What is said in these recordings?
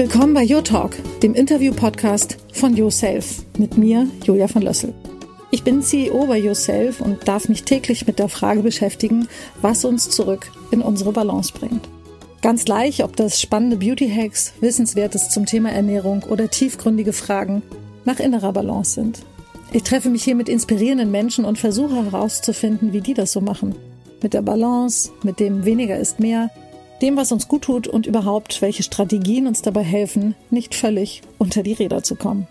Willkommen bei Your Talk, dem Interview-Podcast von Yourself mit mir, Julia von Lössel. Ich bin CEO bei Yourself und darf mich täglich mit der Frage beschäftigen, was uns zurück in unsere Balance bringt. Ganz gleich, ob das spannende Beauty-Hacks, Wissenswertes zum Thema Ernährung oder tiefgründige Fragen nach innerer Balance sind. Ich treffe mich hier mit inspirierenden Menschen und versuche herauszufinden, wie die das so machen. Mit der Balance, mit dem weniger ist mehr, dem, was uns gut tut und überhaupt, welche Strategien uns dabei helfen, nicht völlig unter die Räder zu kommen.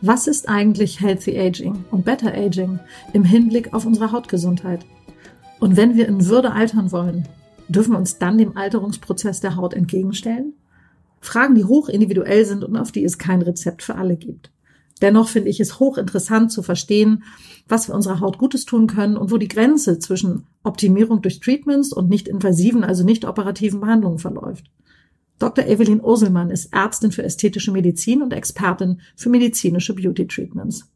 Was ist eigentlich Healthy Aging und Better Aging im Hinblick auf unsere Hautgesundheit? Und wenn wir in Würde altern wollen, dürfen wir uns dann dem Alterungsprozess der Haut entgegenstellen? Fragen, die hoch individuell sind und auf die es kein Rezept für alle gibt. Dennoch finde ich es hochinteressant zu verstehen, was wir unserer Haut Gutes tun können und wo die Grenze zwischen Optimierung durch Treatments und nicht invasiven, also nicht operativen Behandlungen verläuft. Dr. Evelyn Urselmann ist Ärztin für ästhetische Medizin und Expertin für medizinische Beauty Treatments.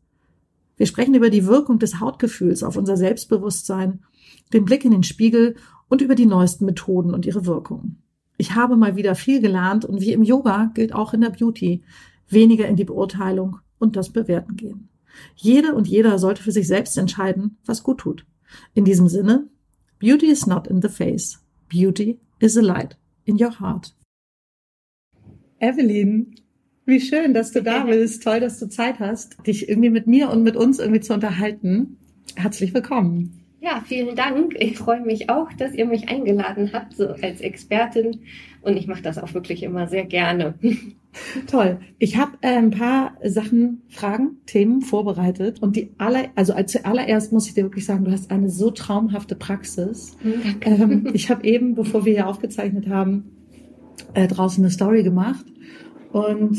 Wir sprechen über die Wirkung des Hautgefühls auf unser Selbstbewusstsein, den Blick in den Spiegel und über die neuesten Methoden und ihre Wirkung. Ich habe mal wieder viel gelernt und wie im Yoga gilt auch in der Beauty weniger in die Beurteilung und das Bewerten gehen. Jede und jeder sollte für sich selbst entscheiden, was gut tut. In diesem Sinne, Beauty is not in the face. Beauty is a light in your heart. Evelyn, wie schön, dass du da bist. Toll, dass du Zeit hast, dich irgendwie mit mir und mit uns irgendwie zu unterhalten. Herzlich willkommen. Ja, vielen Dank. Ich freue mich auch, dass ihr mich eingeladen habt, so als Expertin. Und ich mache das auch wirklich immer sehr gerne. Toll. Ich habe äh, ein paar Sachen, Fragen, Themen vorbereitet. Und die aller, also als zuallererst muss ich dir wirklich sagen, du hast eine so traumhafte Praxis. Ähm, ich habe eben, bevor wir hier aufgezeichnet haben, äh, draußen eine Story gemacht und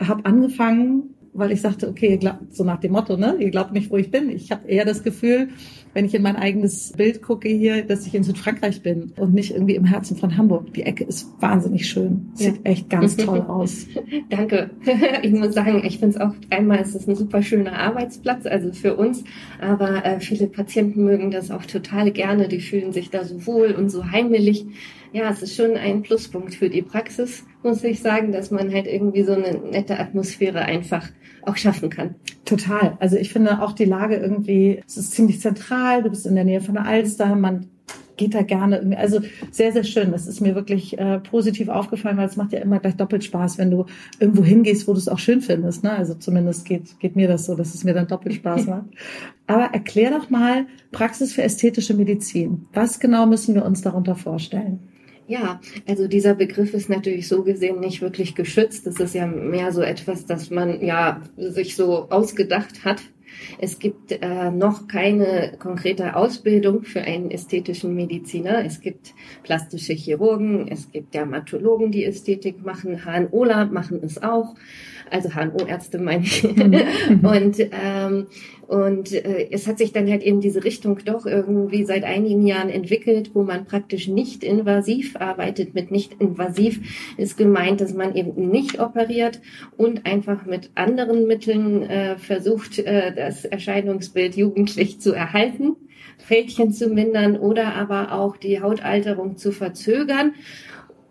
habe angefangen, weil ich sagte, okay, ihr glaubt, so nach dem Motto, ne, ihr glaubt nicht, wo ich bin. Ich habe eher das Gefühl, wenn ich in mein eigenes Bild gucke hier, dass ich in Südfrankreich bin und nicht irgendwie im Herzen von Hamburg. Die Ecke ist wahnsinnig schön. Sieht ja. echt ganz toll aus. Danke. Ich muss sagen, ich finde es auch einmal ist es ein super schöner Arbeitsplatz, also für uns. Aber äh, viele Patienten mögen das auch total gerne. Die fühlen sich da so wohl und so heimelig ja, es ist schon ein Pluspunkt für die Praxis, muss ich sagen, dass man halt irgendwie so eine nette Atmosphäre einfach auch schaffen kann. Total. Also ich finde auch die Lage irgendwie, es ist ziemlich zentral, du bist in der Nähe von der Alster, man geht da gerne irgendwie, also sehr, sehr schön. Das ist mir wirklich äh, positiv aufgefallen, weil es macht ja immer gleich doppelt Spaß, wenn du irgendwo hingehst, wo du es auch schön findest. Ne? Also zumindest geht, geht mir das so, dass es mir dann doppelt Spaß macht. Aber erklär doch mal Praxis für ästhetische Medizin. Was genau müssen wir uns darunter vorstellen? Ja, also dieser Begriff ist natürlich so gesehen nicht wirklich geschützt. Das ist ja mehr so etwas, das man ja sich so ausgedacht hat. Es gibt äh, noch keine konkrete Ausbildung für einen ästhetischen Mediziner. Es gibt plastische Chirurgen, es gibt Dermatologen, die Ästhetik machen, HNOler machen es auch also HNO-Ärzte meine ich. Mhm. und ähm, und äh, es hat sich dann halt eben diese Richtung doch irgendwie seit einigen Jahren entwickelt, wo man praktisch nicht invasiv arbeitet. Mit nicht invasiv ist gemeint, dass man eben nicht operiert und einfach mit anderen Mitteln äh, versucht, äh, das Erscheinungsbild jugendlich zu erhalten. Fältchen zu mindern oder aber auch die Hautalterung zu verzögern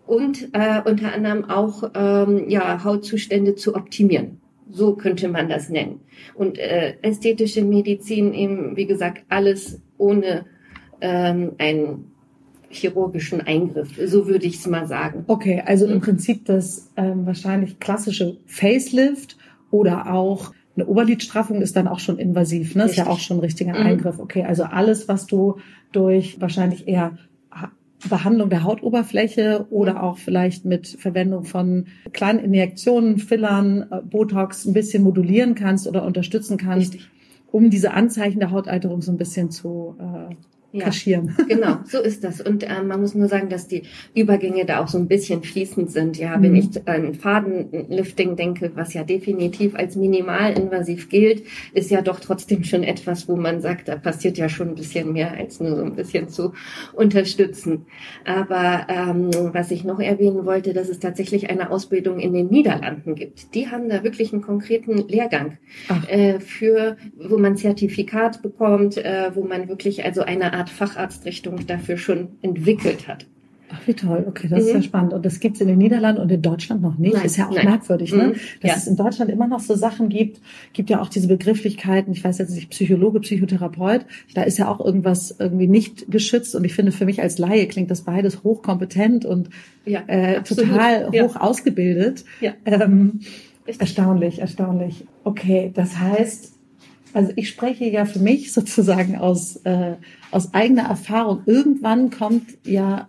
und äh, unter anderem auch ähm, ja, Hautzustände zu optimieren. So könnte man das nennen. Und äh, ästhetische Medizin eben, wie gesagt, alles ohne ähm, einen chirurgischen Eingriff. So würde ich es mal sagen. Okay, also im Prinzip das ähm, wahrscheinlich klassische Facelift oder auch eine Oberlidstraffung ist dann auch schon invasiv, ne? Richtig. Ist ja auch schon ein richtiger mhm. Eingriff. Okay, also alles, was du durch wahrscheinlich eher Behandlung der Hautoberfläche oder auch vielleicht mit Verwendung von kleinen Injektionen, Fillern, äh, Botox ein bisschen modulieren kannst oder unterstützen kannst, Richtig. um diese Anzeichen der Hautalterung so ein bisschen zu äh, ja, kaschieren. Genau, so ist das. Und ähm, man muss nur sagen, dass die Übergänge da auch so ein bisschen fließend sind. Ja, mhm. wenn ich an Fadenlifting denke, was ja definitiv als minimalinvasiv gilt, ist ja doch trotzdem schon etwas, wo man sagt, da passiert ja schon ein bisschen mehr als nur so ein bisschen zu unterstützen. Aber ähm, was ich noch erwähnen wollte, dass es tatsächlich eine Ausbildung in den Niederlanden gibt. Die haben da wirklich einen konkreten Lehrgang äh, für, wo man Zertifikat bekommt, äh, wo man wirklich also eine Art Facharztrichtung dafür schon entwickelt hat. Ach, wie toll. Okay, das mhm. ist ja spannend. Und das gibt's in den Niederlanden und in Deutschland noch nicht. Nein, ist ja auch nein. merkwürdig, ne? Mhm. Dass ja. es in Deutschland immer noch so Sachen gibt. Gibt ja auch diese Begrifflichkeiten. Ich weiß jetzt nicht, Psychologe, Psychotherapeut. Da ist ja auch irgendwas irgendwie nicht geschützt. Und ich finde, für mich als Laie klingt das beides hochkompetent und ja, äh, total ja. hoch ausgebildet. Ja. Ähm, erstaunlich, erstaunlich. Okay, das heißt, also ich spreche ja für mich sozusagen aus, äh, aus eigener Erfahrung. Irgendwann kommt ja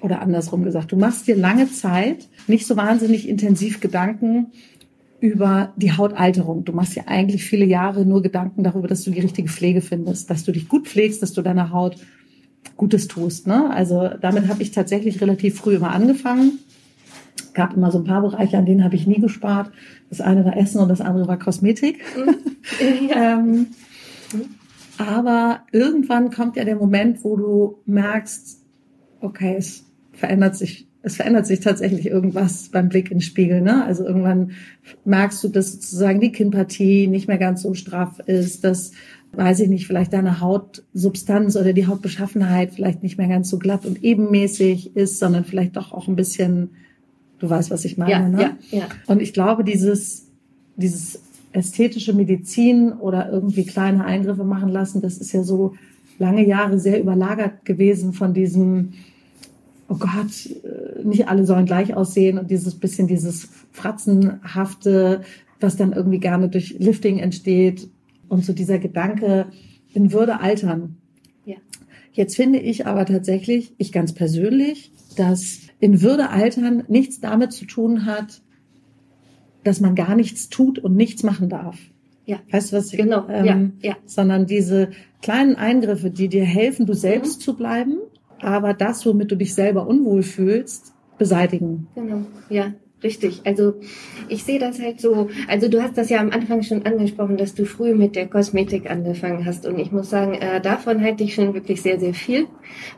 oder andersrum gesagt, du machst dir lange Zeit nicht so wahnsinnig intensiv Gedanken über die Hautalterung. Du machst dir eigentlich viele Jahre nur Gedanken darüber, dass du die richtige Pflege findest, dass du dich gut pflegst, dass du deiner Haut Gutes tust. Ne? Also damit habe ich tatsächlich relativ früh immer angefangen. Gab immer so ein paar Bereiche, an denen habe ich nie gespart. Das eine war Essen und das andere war Kosmetik. Mhm. Ja. ähm, aber irgendwann kommt ja der Moment, wo du merkst, okay, es verändert sich, es verändert sich tatsächlich irgendwas beim Blick in den Spiegel. Ne? Also irgendwann merkst du, dass sozusagen die Kinnpartie nicht mehr ganz so straff ist, dass, weiß ich nicht, vielleicht deine Hautsubstanz oder die Hautbeschaffenheit vielleicht nicht mehr ganz so glatt und ebenmäßig ist, sondern vielleicht doch auch ein bisschen, du weißt, was ich meine. Ja, ne? ja, ja. Und ich glaube, dieses, dieses ästhetische Medizin oder irgendwie kleine Eingriffe machen lassen, das ist ja so lange Jahre sehr überlagert gewesen von diesem oh Gott, äh, nicht alle sollen gleich aussehen und dieses bisschen dieses Fratzenhafte, was dann irgendwie gerne durch Lifting entsteht und so dieser Gedanke in Würde altern. Ja. Jetzt finde ich aber tatsächlich, ich ganz persönlich, dass in Würde altern nichts damit zu tun hat, dass man gar nichts tut und nichts machen darf. Ja. Weißt du was? Ich, genau. Ähm, ja. ja. Sondern diese kleinen Eingriffe, die dir helfen, du selbst mhm. zu bleiben aber das, womit du dich selber unwohl fühlst, beseitigen. Genau, ja. Richtig. Also ich sehe das halt so. Also du hast das ja am Anfang schon angesprochen, dass du früh mit der Kosmetik angefangen hast. Und ich muss sagen, äh, davon halte ich schon wirklich sehr, sehr viel,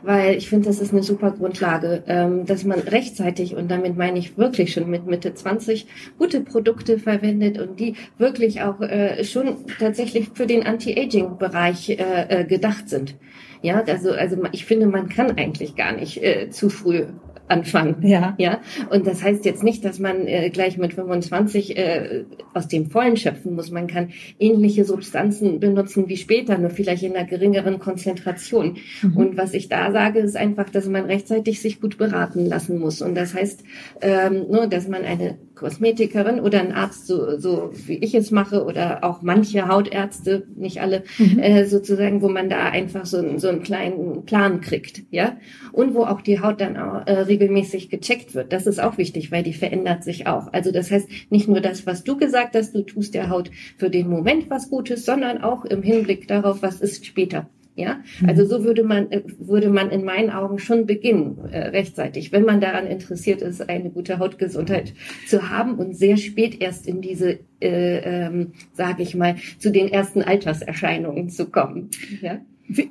weil ich finde, das ist eine super Grundlage, ähm, dass man rechtzeitig, und damit meine ich wirklich schon mit Mitte 20, gute Produkte verwendet und die wirklich auch äh, schon tatsächlich für den Anti-Aging-Bereich äh, äh, gedacht sind. Ja, also, also ich finde, man kann eigentlich gar nicht äh, zu früh anfangen. Ja. ja. Und das heißt jetzt nicht, dass man äh, gleich mit 25 äh, aus dem Vollen schöpfen muss. Man kann ähnliche Substanzen benutzen wie später, nur vielleicht in einer geringeren Konzentration. Mhm. Und was ich da sage, ist einfach, dass man rechtzeitig sich gut beraten lassen muss. Und das heißt, ähm, nur, dass man eine Kosmetikerin oder ein Arzt, so, so wie ich es mache, oder auch manche Hautärzte, nicht alle, mhm. äh, sozusagen, wo man da einfach so, so einen kleinen Plan kriegt, ja. Und wo auch die Haut dann auch, äh, regelmäßig gecheckt wird. Das ist auch wichtig, weil die verändert sich auch. Also das heißt, nicht nur das, was du gesagt hast, du tust der Haut für den Moment was Gutes, sondern auch im Hinblick darauf, was ist später. Ja, mhm. also so würde man äh, würde man in meinen Augen schon beginnen äh, rechtzeitig, wenn man daran interessiert ist, eine gute Hautgesundheit zu haben und sehr spät erst in diese, äh, ähm, sage ich mal, zu den ersten Alterserscheinungen zu kommen. Ja.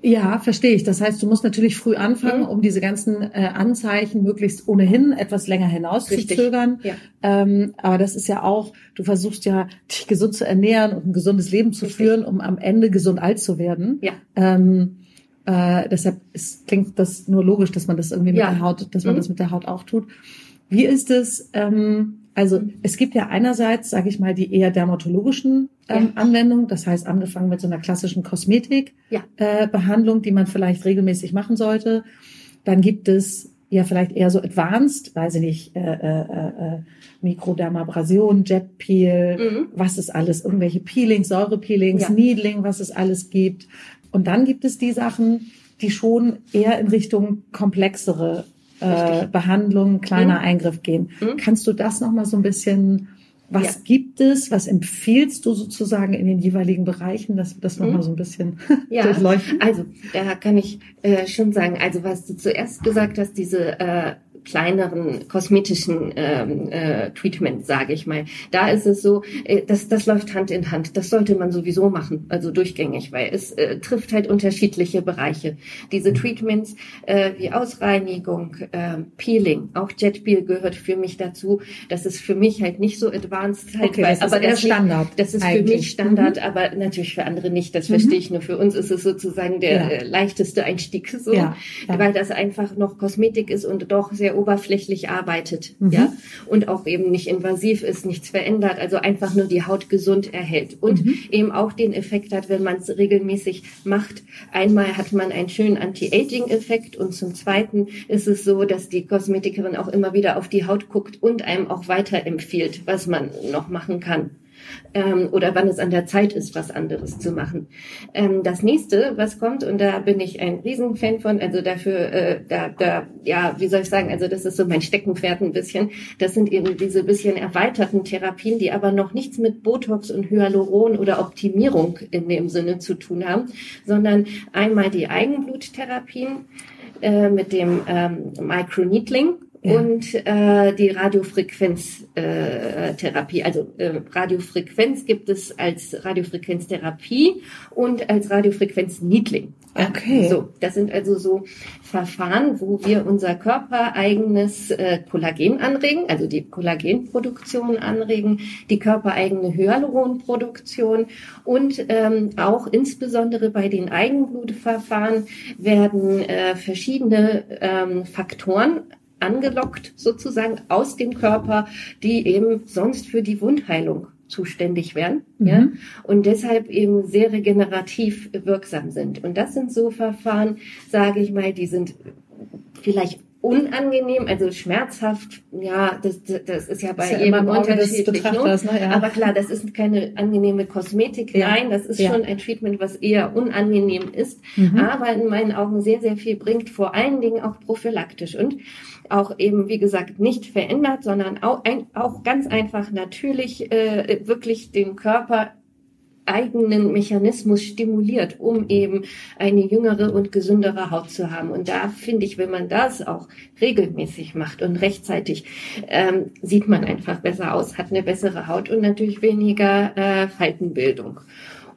Ja, verstehe ich. Das heißt, du musst natürlich früh anfangen, mhm. um diese ganzen äh, Anzeichen möglichst ohnehin etwas länger hinaus zu zögern. Ja. Ähm, aber das ist ja auch, du versuchst ja, dich gesund zu ernähren und ein gesundes Leben zu Richtig. führen, um am Ende gesund alt zu werden. Ja. Ähm, äh, deshalb ist, klingt das nur logisch, dass man das irgendwie mit ja. der Haut, dass man mhm. das mit der Haut auch tut. Wie ist es? Ähm, also es gibt ja einerseits, sage ich mal, die eher dermatologischen ähm, ja. Anwendungen, das heißt angefangen mit so einer klassischen Kosmetikbehandlung, ja. äh, die man vielleicht regelmäßig machen sollte. Dann gibt es ja vielleicht eher so advanced, weiß ich nicht, äh, äh, äh, Mikrodermabrasion, Jetpeel, mhm. was es alles, irgendwelche Peelings, Säurepeelings, ja. Needling, was es alles gibt. Und dann gibt es die Sachen, die schon eher in Richtung komplexere äh, Behandlung, kleiner mhm. Eingriff gehen. Mhm. Kannst du das nochmal so ein bisschen, was ja. gibt es, was empfiehlst du sozusagen in den jeweiligen Bereichen, dass wir das mhm. nochmal so ein bisschen ja. durchleuchten? Also, da kann ich äh, schon sagen, also was du zuerst gesagt hast, diese äh, kleineren kosmetischen ähm, äh, Treatment, sage ich mal. Da ist es so, äh, das, das läuft Hand in Hand. Das sollte man sowieso machen, also durchgängig, weil es äh, trifft halt unterschiedliche Bereiche. Diese Treatments äh, wie Ausreinigung, äh, Peeling, auch Jet Peel gehört für mich dazu. Das ist für mich halt nicht so advanced, halt, Okay, weil, das ist aber eher das Standard Nicht, das ist für eigentlich. mich Standard, aber natürlich für andere nicht. Das verstehe ich nur. Für uns ist es sozusagen der Ja. äh, leichteste Einstieg, so, Ja, ja. weil das einfach noch Kosmetik ist und doch sehr oberflächlich arbeitet, Mhm. ja, und auch eben nicht invasiv ist, nichts verändert, also einfach nur die Haut gesund erhält und Mhm. eben auch den Effekt hat, wenn man es regelmäßig macht. Einmal hat man einen schönen Anti-Aging-Effekt und zum Zweiten ist es so, dass die Kosmetikerin auch immer wieder auf die Haut guckt und einem auch weiterempfiehlt, was man noch machen kann ähm, oder wann es an der Zeit ist, was anderes zu machen. Ähm, das nächste, was kommt, und da bin ich ein Riesenfan von, also dafür, äh, da, da, ja, wie soll ich sagen, also das ist so mein Steckenpferd ein bisschen. Das sind eben diese bisschen erweiterten Therapien, die aber noch nichts mit Botox und Hyaluron oder Optimierung in dem Sinne zu tun haben, sondern einmal die Eigenbluttherapien äh, mit dem ähm, Microneedling Ja. und äh, die Radiofrequenztherapie. Äh, also äh, Radiofrequenz gibt es als Radiofrequenztherapie und als Radiofrequenzneedling. Okay. So, das sind also so Verfahren, wo wir unser körpereigenes äh, Kollagen anregen, also die Kollagenproduktion anregen, die körpereigene Hyaluronproduktion und ähm, auch insbesondere bei den Eigenblutverfahren werden äh, verschiedene ähm, Faktoren angelockt sozusagen aus dem Körper, die eben sonst für die Wundheilung zuständig wären, Mhm. ja, und deshalb eben sehr regenerativ wirksam sind. Und das sind so Verfahren, sage ich mal, die sind vielleicht unangenehm, also schmerzhaft, ja, das, das ist ja bei Ist ja jedem unterschiedlich. ne? Ne? Ja. Aber klar, das ist keine angenehme Kosmetik. Ja. Nein, das ist schon ein Treatment, was eher unangenehm ist, Mhm. aber in meinen Augen sehr, sehr viel bringt, vor allen Dingen auch prophylaktisch und auch eben, wie gesagt, nicht verändert, sondern auch, ein, auch ganz einfach natürlich äh, wirklich den Körper eigenen Mechanismus stimuliert, um eben eine jüngere und gesündere Haut zu haben. Und da finde ich, wenn man das auch regelmäßig macht und rechtzeitig, ähm, sieht man einfach besser aus, hat eine bessere Haut und natürlich weniger äh, Faltenbildung.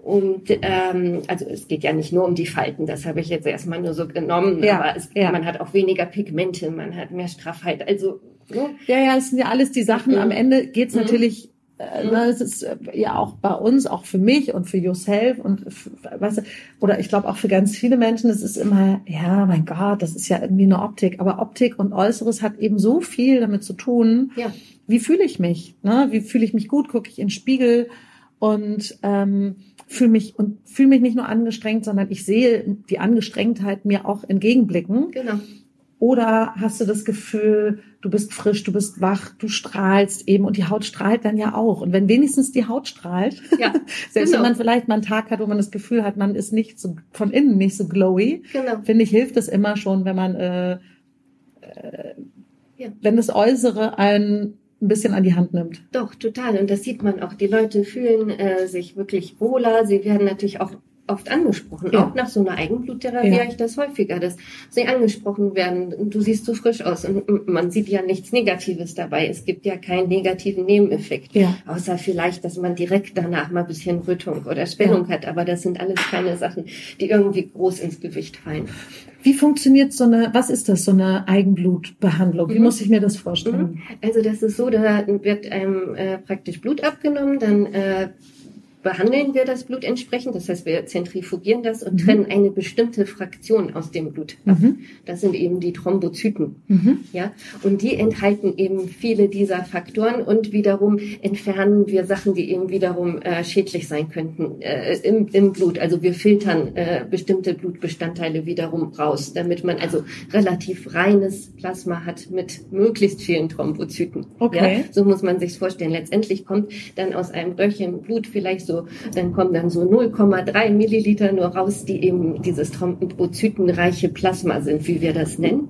Und ähm, also es geht ja nicht nur um die Falten, das habe ich jetzt erstmal nur so genommen, Ja, aber es, ja. man hat auch weniger Pigmente, man hat mehr Straffheit. Also ne? Ja, ja, das sind ja alles die Sachen. Mhm. Am Ende geht's Mhm. natürlich, äh, Mhm. ne, es ist äh, ja auch bei uns, auch für mich und für yourself und f- weißt du, oder ich glaube auch für ganz viele Menschen, es ist immer, ja, mein Gott, das ist ja irgendwie eine Optik. Aber Optik und Äußeres hat eben so viel damit zu tun. ja. Wie fühle ich mich? Ne? Wie fühle ich mich gut? Gucke ich in den Spiegel und ähm, fühle mich und fühle mich nicht nur angestrengt, sondern ich sehe die Angestrengtheit mir auch entgegenblicken. Genau. Oder hast du das Gefühl, du bist frisch, du bist wach, du strahlst eben und die Haut strahlt dann ja auch. Und wenn wenigstens die Haut strahlt, Ja, selbst genau. wenn man vielleicht mal einen Tag hat, wo man das Gefühl hat, man ist nicht so von innen nicht so glowy, genau. finde ich, hilft es immer schon, wenn man, äh, äh, Ja. wenn das Äußere einen ein bisschen an die Hand nimmt. Doch, total. Und das sieht man auch. Die Leute fühlen äh, sich wirklich wohler. Sie werden natürlich auch oft angesprochen. Ja. Auch nach so einer Eigenbluttherapie Ja. habe ich das häufiger, dass sie angesprochen werden. Du siehst so frisch aus. Und man sieht ja nichts Negatives dabei. Es gibt ja keinen negativen Nebeneffekt. Ja. Außer vielleicht, dass man direkt danach mal ein bisschen Rötung oder Schwellung hat. Aber das sind alles keine Sachen, die irgendwie groß ins Gewicht fallen. Wie funktioniert so eine, was ist das, so eine Eigenblutbehandlung? Wie Mhm. muss ich mir das vorstellen? Also das ist so, da wird einem äh, praktisch Blut abgenommen, dann äh, behandeln wir das Blut entsprechend. Das heißt, wir zentrifugieren das und Mhm. trennen eine bestimmte Fraktion aus dem Blut ab. Mhm. Das sind eben die Thrombozyten. Mhm. Ja, und die enthalten eben viele dieser Faktoren und wiederum entfernen wir Sachen, die eben wiederum äh, schädlich sein könnten äh, im, im Blut. Also wir filtern äh, bestimmte Blutbestandteile wiederum raus, damit man also relativ reines Plasma hat mit möglichst vielen Thrombozyten. Okay. Ja, so muss man sich's vorstellen. Letztendlich kommt dann aus einem Röhrchen Blut vielleicht so, dann kommen dann so 0,3 Milliliter nur raus, die eben dieses thrombozytenreiche Plasma sind, wie wir das nennen.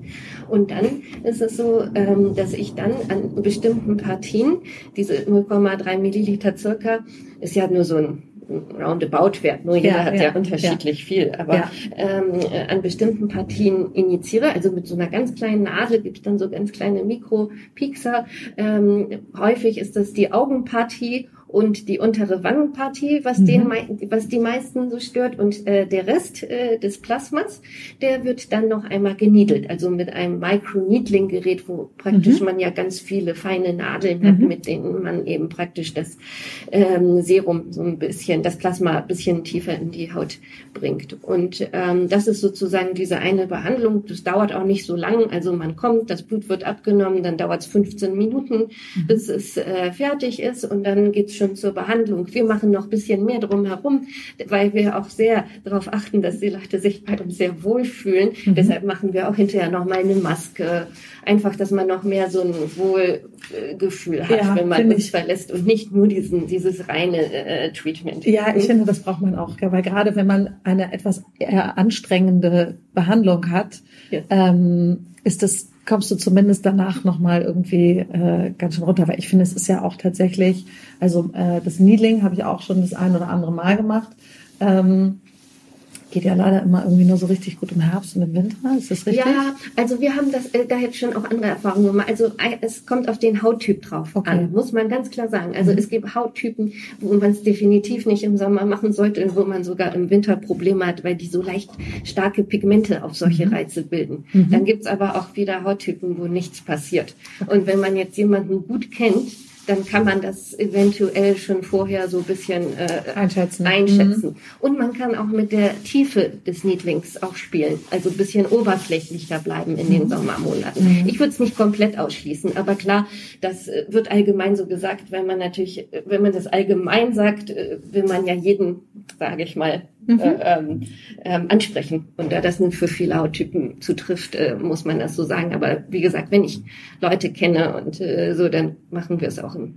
Und dann ist es so, ähm, dass ich dann an bestimmten Partien, diese 0,3 Milliliter circa, ist ja nur so ein Roundabout-Wert, nur jeder ja, hat ja, ja unterschiedlich ja. viel, aber ähm, äh, an bestimmten Partien injiziere, also mit so einer ganz kleinen Nadel gibt es dann so ganz kleine Mikropixer. Ähm, häufig ist das die Augenpartie und die untere Wangenpartie, was mhm. den, was die meisten so stört und äh, der Rest äh, des Plasmas, der wird dann noch einmal geniedelt, also mit einem Micro-Needling-Gerät, wo praktisch mhm. man ja ganz viele feine Nadeln hat, mhm. mit denen man eben praktisch das ähm, Serum so ein bisschen, das Plasma ein bisschen tiefer in die Haut bringt. Und ähm, das ist sozusagen diese eine Behandlung. Das dauert auch nicht so lang, also man kommt, das Blut wird abgenommen, dann dauert es 15 Minuten, mhm. bis es äh, fertig ist und dann geht's schon schon zur Behandlung. Wir machen noch ein bisschen mehr drumherum, weil wir auch sehr darauf achten, dass die Leute sich bei uns sehr wohlfühlen. Mhm. Deshalb machen wir auch hinterher noch mal eine Maske. Einfach, dass man noch mehr so ein Wohlgefühl hat, ja, wenn man uns ich. verlässt und nicht nur diesen, dieses reine äh, Treatment. Ja, ich finde, das braucht man auch, weil gerade wenn man eine etwas anstrengende Behandlung hat, ja. ähm, ist das kommst du zumindest danach nochmal irgendwie äh, ganz schön runter. Weil ich finde, es ist ja auch tatsächlich, also äh, das Needling habe ich auch schon das ein oder andere Mal gemacht. Ähm, geht ja leider immer irgendwie nur so richtig gut im Herbst und im Winter. Ist das richtig? Ja, also wir haben das äh, da jetzt schon auch andere Erfahrungen gemacht. Also äh, es kommt auf den Hauttyp drauf okay. an, muss man ganz klar sagen. Also mhm. es gibt Hauttypen, wo man es definitiv nicht im Sommer machen sollte, wo man sogar im Winter Probleme hat, weil die so leicht starke Pigmente auf solche mhm. Reize bilden. Mhm. Dann gibt's aber auch wieder Hauttypen, wo nichts passiert. Und wenn man jetzt jemanden gut kennt, dann kann man das eventuell schon vorher so ein bisschen äh, einschätzen. einschätzen. Mhm. Und man kann auch mit der Tiefe des Niedlings auch spielen, also ein bisschen oberflächlicher bleiben in den mhm. Sommermonaten. Mhm. Ich würde es nicht komplett ausschließen, aber klar, das äh, wird allgemein so gesagt, wenn man natürlich, wenn man das allgemein sagt, äh, will man ja jeden, sage ich mal, mhm. äh, ähm, ähm, ansprechen. Und da das nun für viele Hauttypen zutrifft, äh, muss man das so sagen. Aber wie gesagt, wenn ich Leute kenne und äh, so, dann machen wir es auch im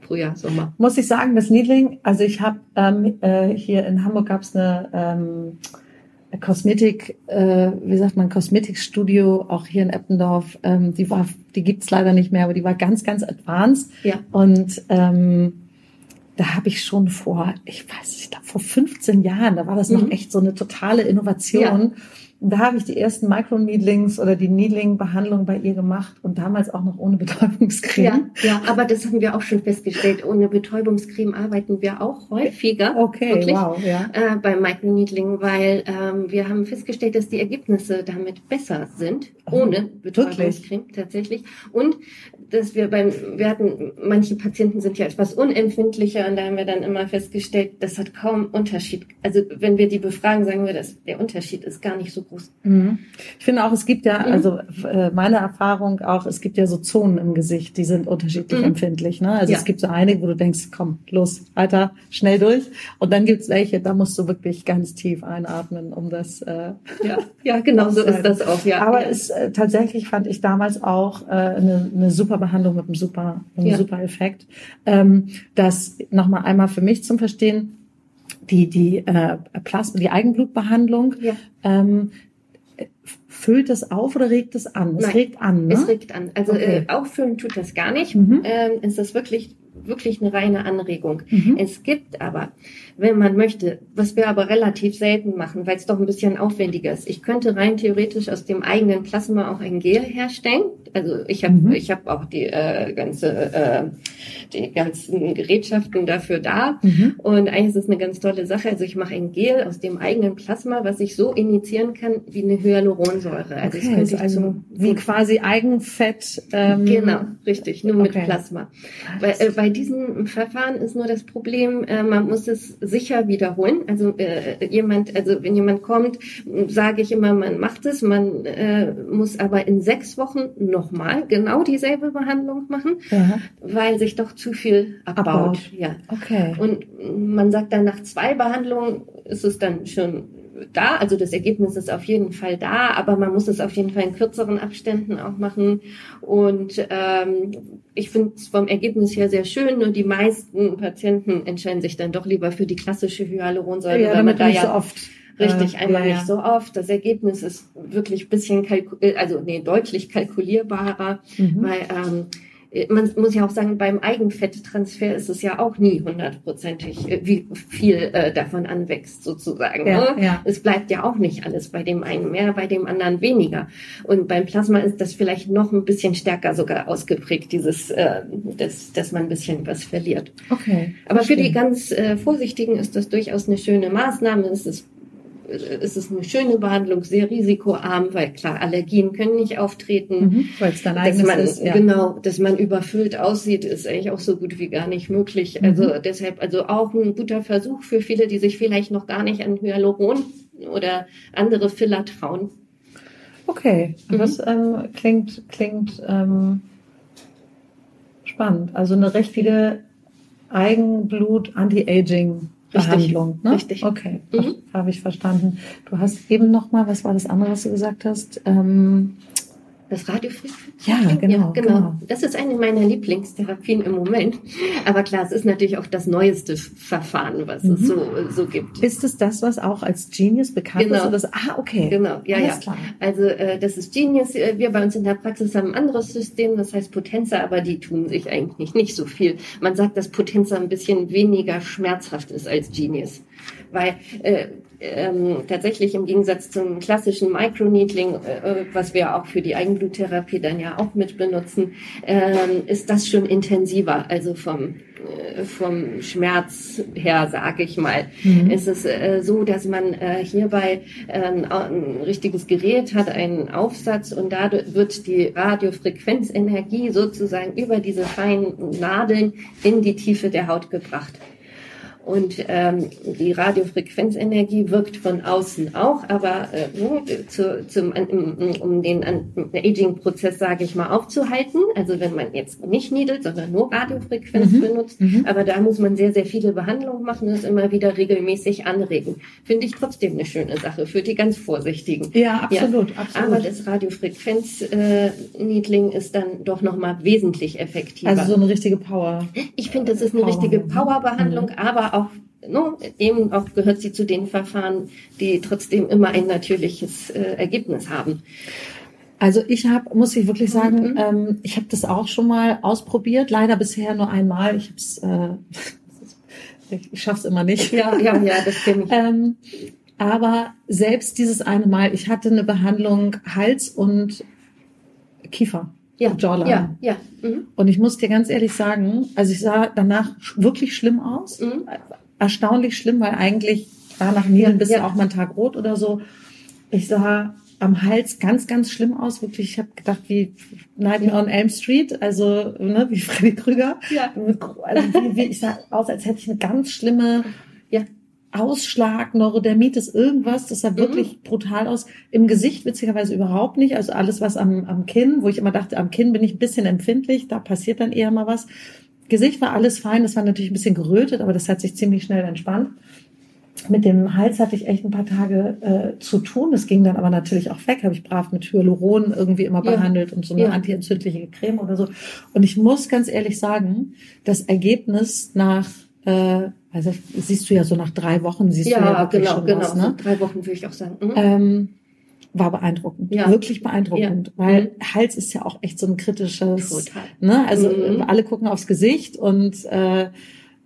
Frühjahr, Sommer. Muss ich sagen, das Niedling, also ich habe ähm, äh, hier in Hamburg gab es eine ähm, Kosmetik, äh, wie sagt man, Kosmetikstudio, auch hier in Eppendorf, ähm, die war, die gibt's leider nicht mehr, aber die war ganz, ganz advanced. Ja. Und ähm, da habe ich schon vor, ich weiß, ich glaube vor 15 Jahren, da war das mhm. noch echt so eine totale Innovation. Ja. Und da habe ich die ersten Microneedlings oder die Needling-Behandlung bei ihr gemacht und damals auch noch ohne Betäubungscreme. Ja, ja, aber das haben wir auch schon festgestellt. Ohne Betäubungscreme arbeiten wir auch häufiger. Okay, wirklich, wow, ja. Äh, beim Microneedling, weil ähm, wir haben festgestellt, dass die Ergebnisse damit besser sind, ohne oh, Betäubungscreme wirklich? tatsächlich. Und dass wir beim, wir hatten, manche Patienten sind ja etwas unempfindlicher und da haben wir dann immer festgestellt, das hat kaum Unterschied. Also wenn wir die befragen, sagen wir, dass der Unterschied ist gar nicht so groß. Mhm. Ich finde auch, es gibt ja, mhm. also äh, meine Erfahrung auch, es gibt ja so Zonen im Gesicht, die sind unterschiedlich mhm. empfindlich. Ne? Also ja. es gibt so einige, wo du denkst, komm, los, weiter, schnell durch. Und dann gibt's welche, da musst du wirklich ganz tief einatmen, um das. Äh, ja, ja, genau so ist das auch. Ja. Aber ja. es äh, tatsächlich fand ich damals auch äh, eine, eine super Behandlung mit einem super, einem ja. super Effekt. Ähm, das nochmal einmal für mich zum Verstehen die, die äh, Plasma, die Eigenblutbehandlung, ja. ähm, füllt es auf oder regt es an? Es Nein, regt an, ne? Es regt an. Also okay. äh, auffüllen tut das gar nicht. Mhm. Ähm, es ist wirklich wirklich eine reine Anregung. Mhm. Es gibt aber, wenn man möchte, was wir aber relativ selten machen, weil es doch ein bisschen aufwendiger ist. Ich könnte rein theoretisch aus dem eigenen Plasma auch ein Gel herstellen. Also ich habe mhm. ich habe auch die äh, ganze äh, die ganzen Gerätschaften dafür da mhm. und eigentlich ist es eine ganz tolle Sache. Also ich mache ein Gel aus dem eigenen Plasma, was ich so initiieren kann wie eine Hyaluronsäure. Also okay, das könnte also wie quasi Eigenfett. Ähm, genau, richtig, nur okay. mit Plasma. Weil, äh, bei diesem Verfahren ist nur das Problem, äh, man muss es sicher wiederholen. Also äh, jemand, also wenn jemand kommt, sage ich immer, man macht es, man äh, muss aber in sechs Wochen nochmal genau dieselbe Behandlung machen, ja. weil sich doch zu viel abbaut. abbaut. Ja. Okay. Und man sagt dann nach zwei Behandlungen ist es dann schon da, also das Ergebnis ist auf jeden Fall da, aber man muss es auf jeden Fall in kürzeren Abständen auch machen. Und ähm, ich finde es vom Ergebnis her sehr schön, nur die meisten Patienten entscheiden sich dann doch lieber für die klassische Hyaluronsäure, ja, weil man da ja so oft Richtig, äh, einmal ja, nicht so oft. Das Ergebnis ist wirklich bisschen kalku äh, also nee, deutlich kalkulierbarer, mhm. weil ähm, man muss ja auch sagen, beim Eigenfetttransfer ist es ja auch nie hundertprozentig, äh, wie viel äh, davon anwächst sozusagen. Ja, ne? ja. Es bleibt ja auch nicht alles bei dem einen mehr, bei dem anderen weniger. Und beim Plasma ist das vielleicht noch ein bisschen stärker sogar ausgeprägt, dieses, äh, dass, dass man ein bisschen was verliert. Okay. Aber für die verstehe. ganz äh, Vorsichtigen ist das durchaus eine schöne Maßnahme. Es ist es ist eine schöne Behandlung, sehr risikoarm, weil klar, Allergien können nicht auftreten. Mhm, Weil es dein Dass man, ist. Ja. genau, dass man überfüllt aussieht, ist eigentlich auch so gut wie gar nicht möglich. Mhm. Also deshalb, also auch ein guter Versuch für viele, die sich vielleicht noch gar nicht an Hyaluron oder andere Filler trauen. Okay, Mhm. das ähm, klingt, klingt ähm, spannend. Also eine richtige Eigenblut-Anti-Aging-Behandlung. Ne? richtig. Okay, Mhm. habe ich verstanden. Du hast eben noch mal, was war das andere, was du gesagt hast? Ähm, Das Radiofrequenz. ja, genau, ja, genau. genau. Das ist eine meiner Lieblingstherapien im Moment. Aber klar, es ist natürlich auch das neueste Verfahren, was es Mhm. so, so gibt. Ist es das, was auch als Genius bekannt Genau. ist? Das, ah, okay. Genau, ja, Alles ja. klar. Also äh, das ist Genius. Äh, Wir bei uns in der Praxis haben ein anderes System, das heißt Potenza, aber die tun sich eigentlich nicht so viel. Man sagt, dass Potenza ein bisschen weniger schmerzhaft ist als Genius. Weil äh, ähm, tatsächlich im Gegensatz zum klassischen Microneedling, äh, was wir auch für die Eigenbluttherapie dann ja auch mit benutzen, ähm, ist das schon intensiver. Also vom, äh, vom Schmerz her, sage ich mal. Mhm. Es ist äh, so, dass man äh, hierbei äh, ein, ein richtiges Gerät hat, einen Aufsatz und dadurch wird die Radiofrequenzenergie sozusagen über diese feinen Nadeln in die Tiefe der Haut gebracht. Und ähm, die Radiofrequenzenergie wirkt von außen auch, aber äh, zu, zum, um, den Aging-Prozess, sage ich mal, aufzuhalten. Also wenn man jetzt nicht niedelt, sondern nur Radiofrequenz Mhm. benutzt. Mhm. Aber da muss man sehr, sehr viele Behandlungen machen und es immer wieder regelmäßig anregen. Finde ich trotzdem eine schöne Sache für die ganz Vorsichtigen. Ja, absolut, absolut. Aber das Radiofrequenz-Niedling ist dann doch nochmal wesentlich effektiver. also so eine richtige Power. Ich finde, das ist eine richtige Powerbehandlung. Powerbehandlung, aber auch no, eben auch gehört sie zu den Verfahren, die trotzdem immer ein natürliches äh, Ergebnis haben. Also ich habe, muss ich wirklich sagen, Mhm. ähm, ich habe das auch schon mal ausprobiert. Leider bisher nur einmal. Ich hab's, äh, ich, ich schaff's immer nicht. Ja, ja, ja, das kenne ich. Ähm, aber selbst dieses eine Mal, ich hatte eine Behandlung Hals und Kiefer. Ja, Jawline. ja, ja. Mhm. Und ich muss dir ganz ehrlich sagen, also ich sah danach wirklich schlimm aus. Mhm. Erstaunlich schlimm, weil eigentlich war nach Niedeln Ja, bist ja. auch mal einen Tag rot oder so. Ich sah am Hals ganz, ganz schlimm aus. Wirklich, ich habe gedacht, wie Nightmare on Elm Street, also ne, wie Freddy Krüger. Ja. Also wie, wie, ich sah aus, als hätte ich eine ganz schlimme Ja. Ausschlag, Neurodermitis, irgendwas. Das sah Mhm. wirklich brutal aus. Im Gesicht witzigerweise überhaupt nicht. Also alles, was am, am Kinn, wo ich immer dachte, am Kinn bin ich ein bisschen empfindlich, da passiert dann eher mal was. Gesicht war alles fein, das war natürlich ein bisschen gerötet, aber das hat sich ziemlich schnell entspannt. Mit dem Hals hatte ich echt ein paar Tage äh, zu tun. Das ging dann aber natürlich auch weg. Habe ich brav mit Hyaluron irgendwie immer Ja. behandelt und so eine Ja. antientzündliche Creme oder so. Und ich muss ganz ehrlich sagen, das Ergebnis nach, äh, also siehst du ja so nach drei Wochen siehst du ja Ja, wirklich genau, schon genau. was, ne? So drei Wochen würde ich auch sagen. Mhm. ähm, war beeindruckend. Ja. Wirklich beeindruckend. Weil Hals ist ja auch echt so ein kritisches, Total. ne? Also Mhm. äh, alle gucken aufs Gesicht und äh,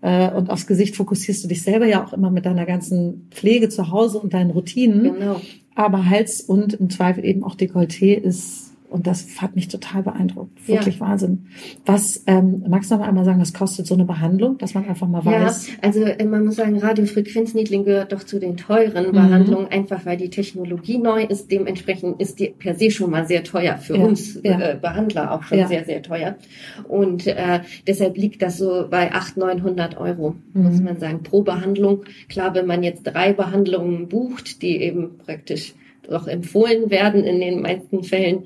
äh, und aufs Gesicht fokussierst du dich selber ja auch immer mit deiner ganzen Pflege zu Hause und deinen Routinen. Genau. Aber Hals und im Zweifel eben auch Dekolleté ist, und das hat mich total beeindruckt. Ja. Wirklich Wahnsinn. Was, ähm, magst du noch mal einmal sagen, was kostet so eine Behandlung, dass man einfach mal Ja, weiß? also äh, man muss sagen, Radiofrequenzniedling gehört doch zu den teuren Mhm. Behandlungen, einfach weil die Technologie neu ist. Dementsprechend ist die per se schon mal sehr teuer für Ja, uns ja. Äh, Behandler auch schon Ja. sehr, sehr teuer. Und äh, deshalb liegt das so bei 800, 900 Euro, Mhm. muss man sagen, pro Behandlung. Klar, wenn man jetzt drei Behandlungen bucht, die eben praktisch doch empfohlen werden in den meisten Fällen,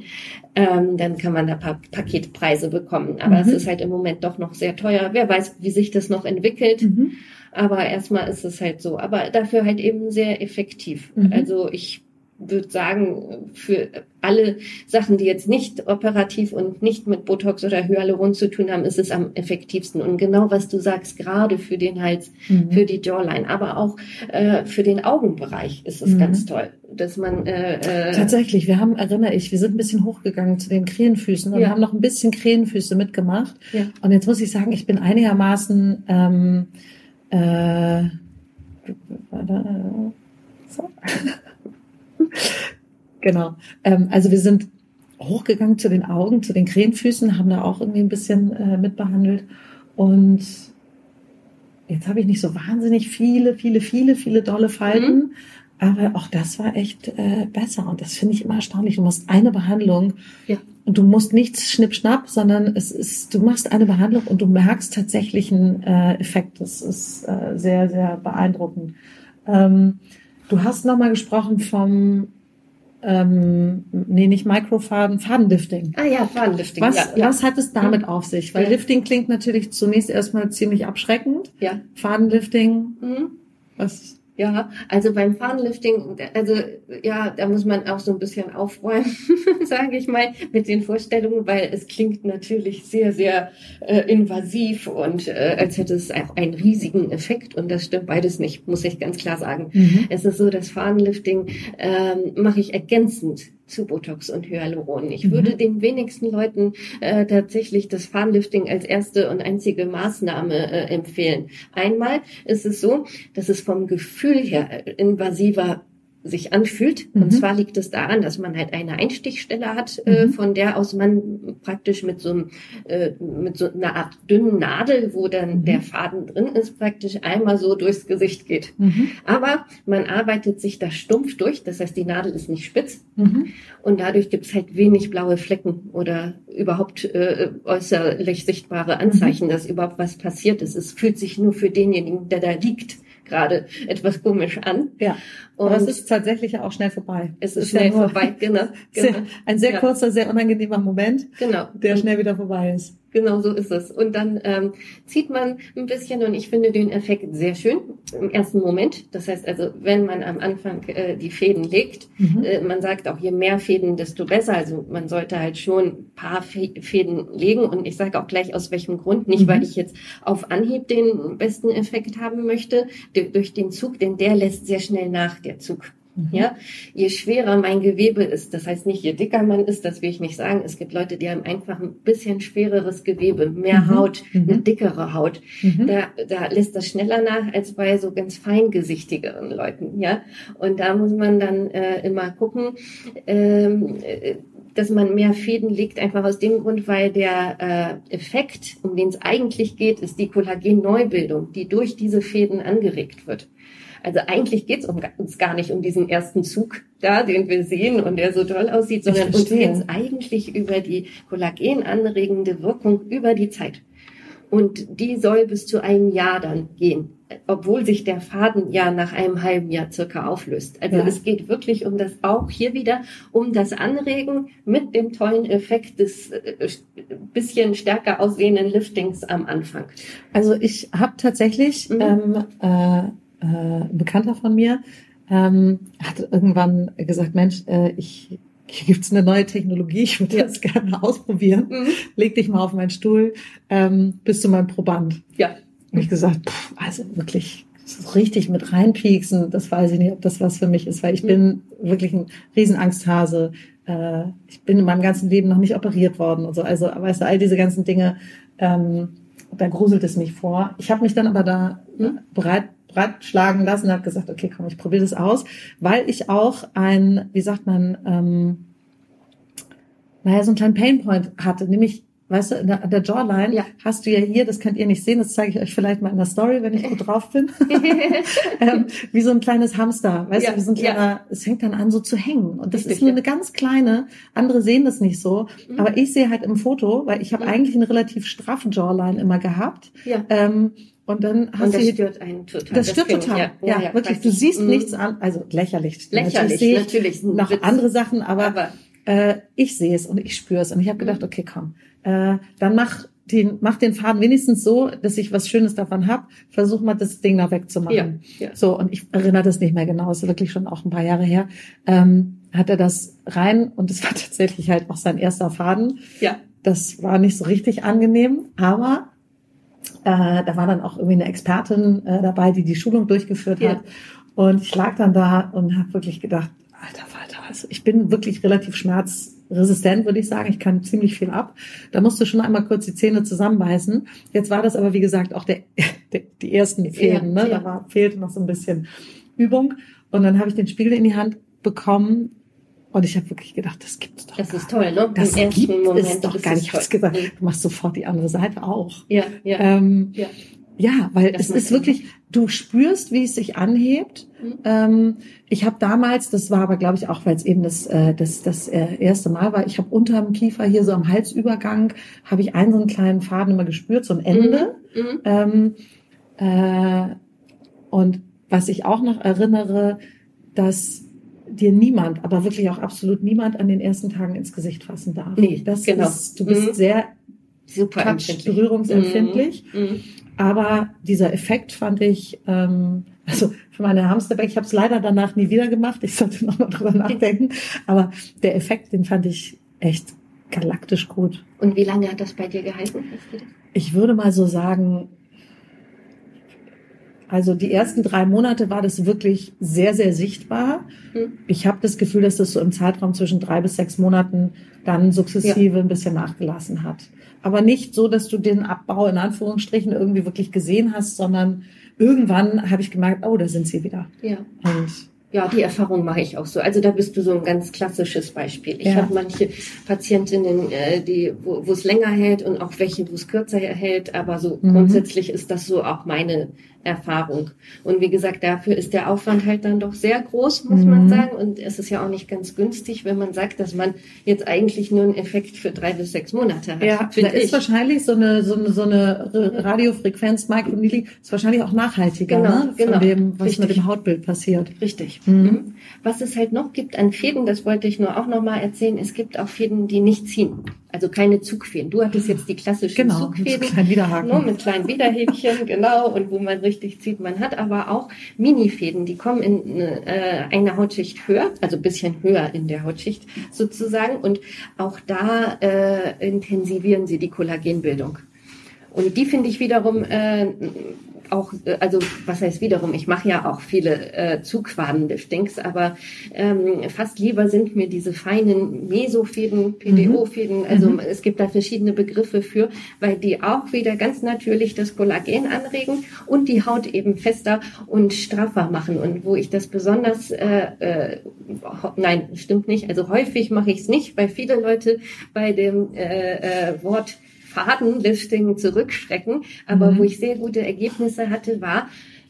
ähm, dann kann man da pa Paketpreise bekommen. Aber Mhm. es ist halt im Moment doch noch sehr teuer. Wer weiß, wie sich das noch entwickelt. Mhm. Aber erstmal ist es halt so. Aber dafür halt eben sehr effektiv. Mhm. Also ich würde sagen, für alle Sachen, die jetzt nicht operativ und nicht mit Botox oder Hyaluron zu tun haben, ist es am effektivsten. Und genau was du sagst, gerade für den Hals, mhm. für die Jawline, aber auch äh, für den Augenbereich ist es mhm. ganz toll, dass man äh, äh, tatsächlich. Wir haben, erinnere ich, wir sind ein bisschen hochgegangen zu den Krähenfüßen und ja. haben noch ein bisschen Krähenfüße mitgemacht. Ja. Und jetzt muss ich sagen, ich bin einigermaßen ähm, äh, so. genau. Ähm, also wir sind hochgegangen zu den Augen, zu den Krähenfüßen, haben da auch irgendwie ein bisschen äh, mitbehandelt. Und jetzt habe ich nicht so wahnsinnig viele, viele, viele, viele dolle Falten. Mhm. Aber auch das war echt äh, besser. Und das finde ich immer erstaunlich. Du machst eine Behandlung ja. und du musst nichts schnippschnapp, sondern es ist, du machst eine Behandlung und du merkst tatsächlich einen äh, Effekt. Das ist äh, sehr, sehr beeindruckend. Ähm, Du hast nochmal gesprochen vom, ähm, nee, nicht Microfaden, Fadenlifting. Ah ja, Fadenlifting. Was, ja, ja. was hat es damit ja. auf sich? Weil Lifting klingt natürlich zunächst erstmal ziemlich abschreckend. Ja. Fadenlifting, mhm. was ja, also beim Fahnenlifting, also ja, da muss man auch so ein bisschen aufräumen, sage ich mal, mit den Vorstellungen, weil es klingt natürlich sehr, sehr äh, invasiv und äh, als hätte es auch einen riesigen Effekt und das stimmt beides nicht, muss ich ganz klar sagen. Mhm. Es ist so, das Fahnenlifting ähm, mache ich ergänzend zu Botox und Hyaluron. Ich mhm. würde den wenigsten Leuten äh, tatsächlich das Fahnenlifting als erste und einzige Maßnahme äh, empfehlen. Einmal ist es so, dass es vom Gefühl her invasiver sich anfühlt. Mhm. Und zwar liegt es daran, dass man halt eine Einstichstelle hat, äh, mhm. von der aus man praktisch mit so, einem, äh, mit so einer Art dünnen Nadel, wo dann mhm. der Faden drin ist, praktisch einmal so durchs Gesicht geht. Mhm. Aber man arbeitet sich da stumpf durch, das heißt, die Nadel ist nicht spitz mhm. und dadurch gibt es halt wenig blaue Flecken oder überhaupt äh, äußerlich sichtbare Anzeichen, mhm. dass überhaupt was passiert ist. Es fühlt sich nur für denjenigen, der da liegt, gerade etwas komisch an. Ja. Und Aber es ist tatsächlich auch schnell vorbei. Es ist, ist schnell ja vorbei, genau. genau. Sehr, ein sehr ja. kurzer, sehr unangenehmer Moment, genau. der schnell wieder vorbei ist. Genau so ist es. Und dann ähm, zieht man ein bisschen und ich finde den Effekt sehr schön im ersten Moment. Das heißt also, wenn man am Anfang äh, die Fäden legt, mhm. äh, man sagt auch, je mehr Fäden, desto besser. Also man sollte halt schon ein paar Fäden legen und ich sage auch gleich aus welchem Grund. Nicht, mhm. weil ich jetzt auf Anhieb den besten Effekt haben möchte durch den Zug, denn der lässt sehr schnell nach, der Zug. Mhm. Ja, je schwerer mein Gewebe ist, das heißt nicht, je dicker man ist, das will ich nicht sagen. Es gibt Leute, die haben einfach ein bisschen schwereres Gewebe, mehr mhm. Haut, mhm. eine dickere Haut. Mhm. Da, da lässt das schneller nach als bei so ganz feingesichtigeren Leuten. Ja, und da muss man dann äh, immer gucken. Ähm, äh, dass man mehr Fäden legt, einfach aus dem Grund, weil der äh, Effekt, um den es eigentlich geht, ist die Kollagenneubildung, die durch diese Fäden angeregt wird. Also eigentlich geht es uns gar nicht um diesen ersten Zug da, den wir sehen und der so toll aussieht, sondern uns geht es eigentlich über die kollagenanregende Wirkung über die Zeit. Und die soll bis zu einem Jahr dann gehen, obwohl sich der Faden ja nach einem halben Jahr circa auflöst. Also ja. es geht wirklich um das auch hier wieder um das Anregen mit dem tollen Effekt des äh, bisschen stärker aussehenden Liftings am Anfang. Also ich habe tatsächlich mhm. ähm, äh, äh, ein Bekannter von mir ähm, hat irgendwann gesagt, Mensch, äh, ich hier gibt's eine neue Technologie, ich würde das gerne ausprobieren. Mhm. Leg dich mal auf meinen Stuhl, ähm, bist du mein Proband. Ja. Und ich gesagt, pff, also wirklich, richtig mit reinpieksen, das weiß ich nicht, ob das was für mich ist, weil ich mhm. bin wirklich ein Riesenangsthase. Äh, ich bin in meinem ganzen Leben noch nicht operiert worden und so. Also, weißt du, all diese ganzen Dinge, ähm, da gruselt es mich vor. Ich habe mich dann aber da mhm. bereit breitschlagen lassen und habe gesagt, okay, komm, ich probiere das aus, weil ich auch ein, wie sagt man, ähm, naja, so einen kleinen Painpoint hatte, nämlich Weißt du, an der, Jawline ja. hast du ja hier, das könnt ihr nicht sehen, das zeige ich euch vielleicht mal in der Story, wenn ich gut drauf bin, ähm, wie so ein kleines Hamster, weißt ja. du, wie so ein kleiner, ja. es fängt dann an so zu hängen und das Richtig, ist nur eine ganz kleine, andere sehen das nicht so, mhm. aber ich sehe halt im Foto, weil ich habe mhm. eigentlich eine relativ straffe Jawline immer gehabt, ja. ähm, und dann hast und das du stört einen total. Das stört total. Ja, ja, ja wirklich. Du siehst mhm. nichts an, also lächerlich. Lächerlich, natürlich, natürlich noch Witz. andere Sachen, aber, aber äh, ich sehe es und ich spüre es und ich habe gedacht, mhm. okay, komm, äh, dann mach den, mach den Faden wenigstens so, dass ich was Schönes davon hab. Versuch mal das Ding da wegzumachen. Ja, ja. So, und ich erinnere das nicht mehr genau, ist wirklich schon auch ein paar Jahre her. Ähm, hat er das rein und es war tatsächlich halt auch sein erster Faden. Ja. Das war nicht so richtig angenehm, aber äh, da war dann auch irgendwie eine Expertin äh, dabei, die die Schulung durchgeführt ja. hat. Und ich lag dann da und habe wirklich gedacht, alter Falter, also ich bin wirklich relativ schmerzresistent, würde ich sagen. Ich kann ziemlich viel ab. Da musst du schon einmal kurz die Zähne zusammenbeißen. Jetzt war das aber, wie gesagt, auch der, der die ersten Fäden. Ja, ne? Ja. Da war, fehlte noch so ein bisschen Übung. Und dann habe ich den Spiegel in die Hand bekommen und ich habe wirklich gedacht, das gibt's doch. Das ist toll, ne? Das Im gibt Moment es doch gar nicht. Ich habe gesagt, du machst sofort die andere Seite auch. Ja, ja. Ähm, ja. Ja, weil das es ist wirklich, du spürst, wie es sich anhebt. Mhm. Ähm, ich habe damals, das war aber glaube ich auch, weil es eben das, äh, das, das äh, erste Mal war, ich habe unterm Kiefer hier so am Halsübergang, habe ich einen so einen kleinen Faden immer gespürt, so ein Ende. Mhm. mhm. Ähm, äh, und was ich auch noch erinnere, dass dir niemand, aber wirklich auch absolut niemand an den ersten Tagen ins Gesicht fassen darf. Nee, das genau. Ist, du bist mhm. sehr super touch, berührungsempfindlich. Mhm. mhm. Aber dieser Effekt fand ich, ähm, also für meine Hamsterback, ich habe es leider danach nie wieder gemacht. Ich sollte nochmal drüber nachdenken. Aber der Effekt, den fand ich echt galaktisch gut. Und wie lange hat das bei dir gehalten? Ich würde mal so sagen, also die ersten drei Monate war das wirklich sehr, sehr sichtbar. Mhm. Ich habe das Gefühl, dass das so im Zeitraum zwischen drei bis sechs Monaten dann sukzessive ja. ein bisschen nachgelassen hat. Aber nicht so, dass du den Abbau in Anführungsstrichen irgendwie wirklich gesehen hast, sondern irgendwann habe ich gemerkt, oh, da sind sie wieder. Ja. Und ja, die Erfahrung mache ich auch so. Also da bist du so ein ganz klassisches Beispiel. Ich ja. habe manche Patientinnen, äh, die, wo es länger hält und auch welche, wo es kürzer hält, aber so mhm. grundsätzlich ist das so auch meine Erfahrung. Und wie gesagt, dafür ist der Aufwand halt dann doch sehr groß, muss mhm. man sagen. Und es ist ja auch nicht ganz günstig, wenn man sagt, dass man jetzt eigentlich nur einen Effekt für drei bis sechs Monate hat. Ja, da ist wahrscheinlich so eine, so eine, so eine Radiofrequenz, Microneedling, ist wahrscheinlich auch nachhaltiger, genau, ne? Von genau. dem, was Richtig. mit dem Hautbild passiert. Richtig. Mhm. mhm. Was es halt noch gibt an Fäden, das wollte ich nur auch noch mal erzählen, es gibt auch Fäden, die nicht ziehen. Also keine Zugfäden. Du hattest jetzt die klassischen genau, Zugfäden. Mit kleinen Widerhaken. Nur mit kleinen Widerhäkchen, genau, und wo man richtig zieht. Man hat aber auch Minifäden, die kommen in äh, eine Hautschicht höher, also bisschen höher in der Hautschicht sozusagen. Und auch da äh, intensivieren sie die Kollagenbildung. Und die finde ich wiederum äh, auch, äh, also was heißt wiederum, ich mache ja auch viele äh, Zugquadenliftings, aber ähm, fast lieber sind mir diese feinen Mesofäden, PDO-Fäden, mhm. also mhm. es gibt da verschiedene Begriffe für, weil die auch wieder ganz natürlich das Kollagen anregen und die Haut eben fester und straffer machen. Und wo ich das besonders, äh, äh, nein, stimmt nicht, also häufig mache ich es nicht, weil viele Leute bei dem äh, äh, Wort Fadenlifting zurückschrecken. Aber mhm. wo ich sehr gute Ergebnisse hatte, war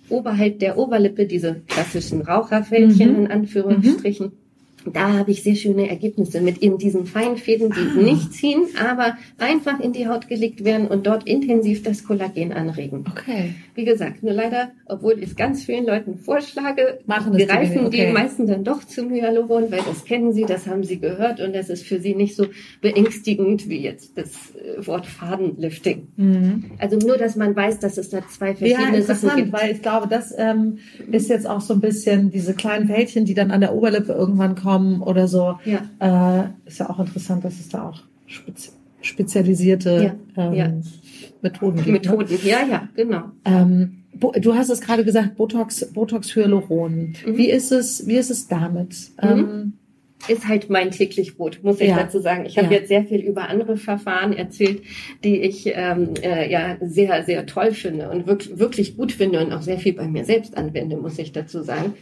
oberhalb der Oberlippe diese klassischen Raucherfältchen mhm. in Anführungsstrichen. Mhm da habe ich sehr schöne Ergebnisse mit eben diesen feinen Fäden, die ah. nicht ziehen, aber einfach in die Haut gelegt werden und dort intensiv das Kollagen anregen. Okay. Wie gesagt, nur leider, obwohl ich es ganz vielen Leuten vorschlage, Machen greifen die, okay. die meisten dann doch zum Hyaluron, weil das kennen sie, das haben sie gehört und das ist für sie nicht so beängstigend wie jetzt das äh, Wort Fadenlifting. Mhm. Also nur, dass man weiß, dass es da zwei verschiedene ja, Sachen gibt. weil ich glaube, das ähm, ist jetzt auch so ein bisschen diese kleinen Fältchen, die dann an der Oberlippe irgendwann kommen bekommen oder so. Ja. Äh, ist ja auch interessant, dass es da auch spezi spezialisierte ja. Ähm, ja. Methoden gibt. Ne? Methoden, ne? ja, ja, genau. Ähm, du hast es gerade gesagt, Botox, Botox Hyaluron. Mhm. Wie ist es, wie ist es damit? Mhm. Ähm, ist halt mein täglich Brot, muss ich ja. dazu sagen. Ich habe ja. jetzt sehr viel über andere Verfahren erzählt, die ich ähm, äh, ja sehr, sehr toll finde und wirklich, wirklich gut finde und auch sehr viel bei mir selbst anwende, muss ich dazu sagen.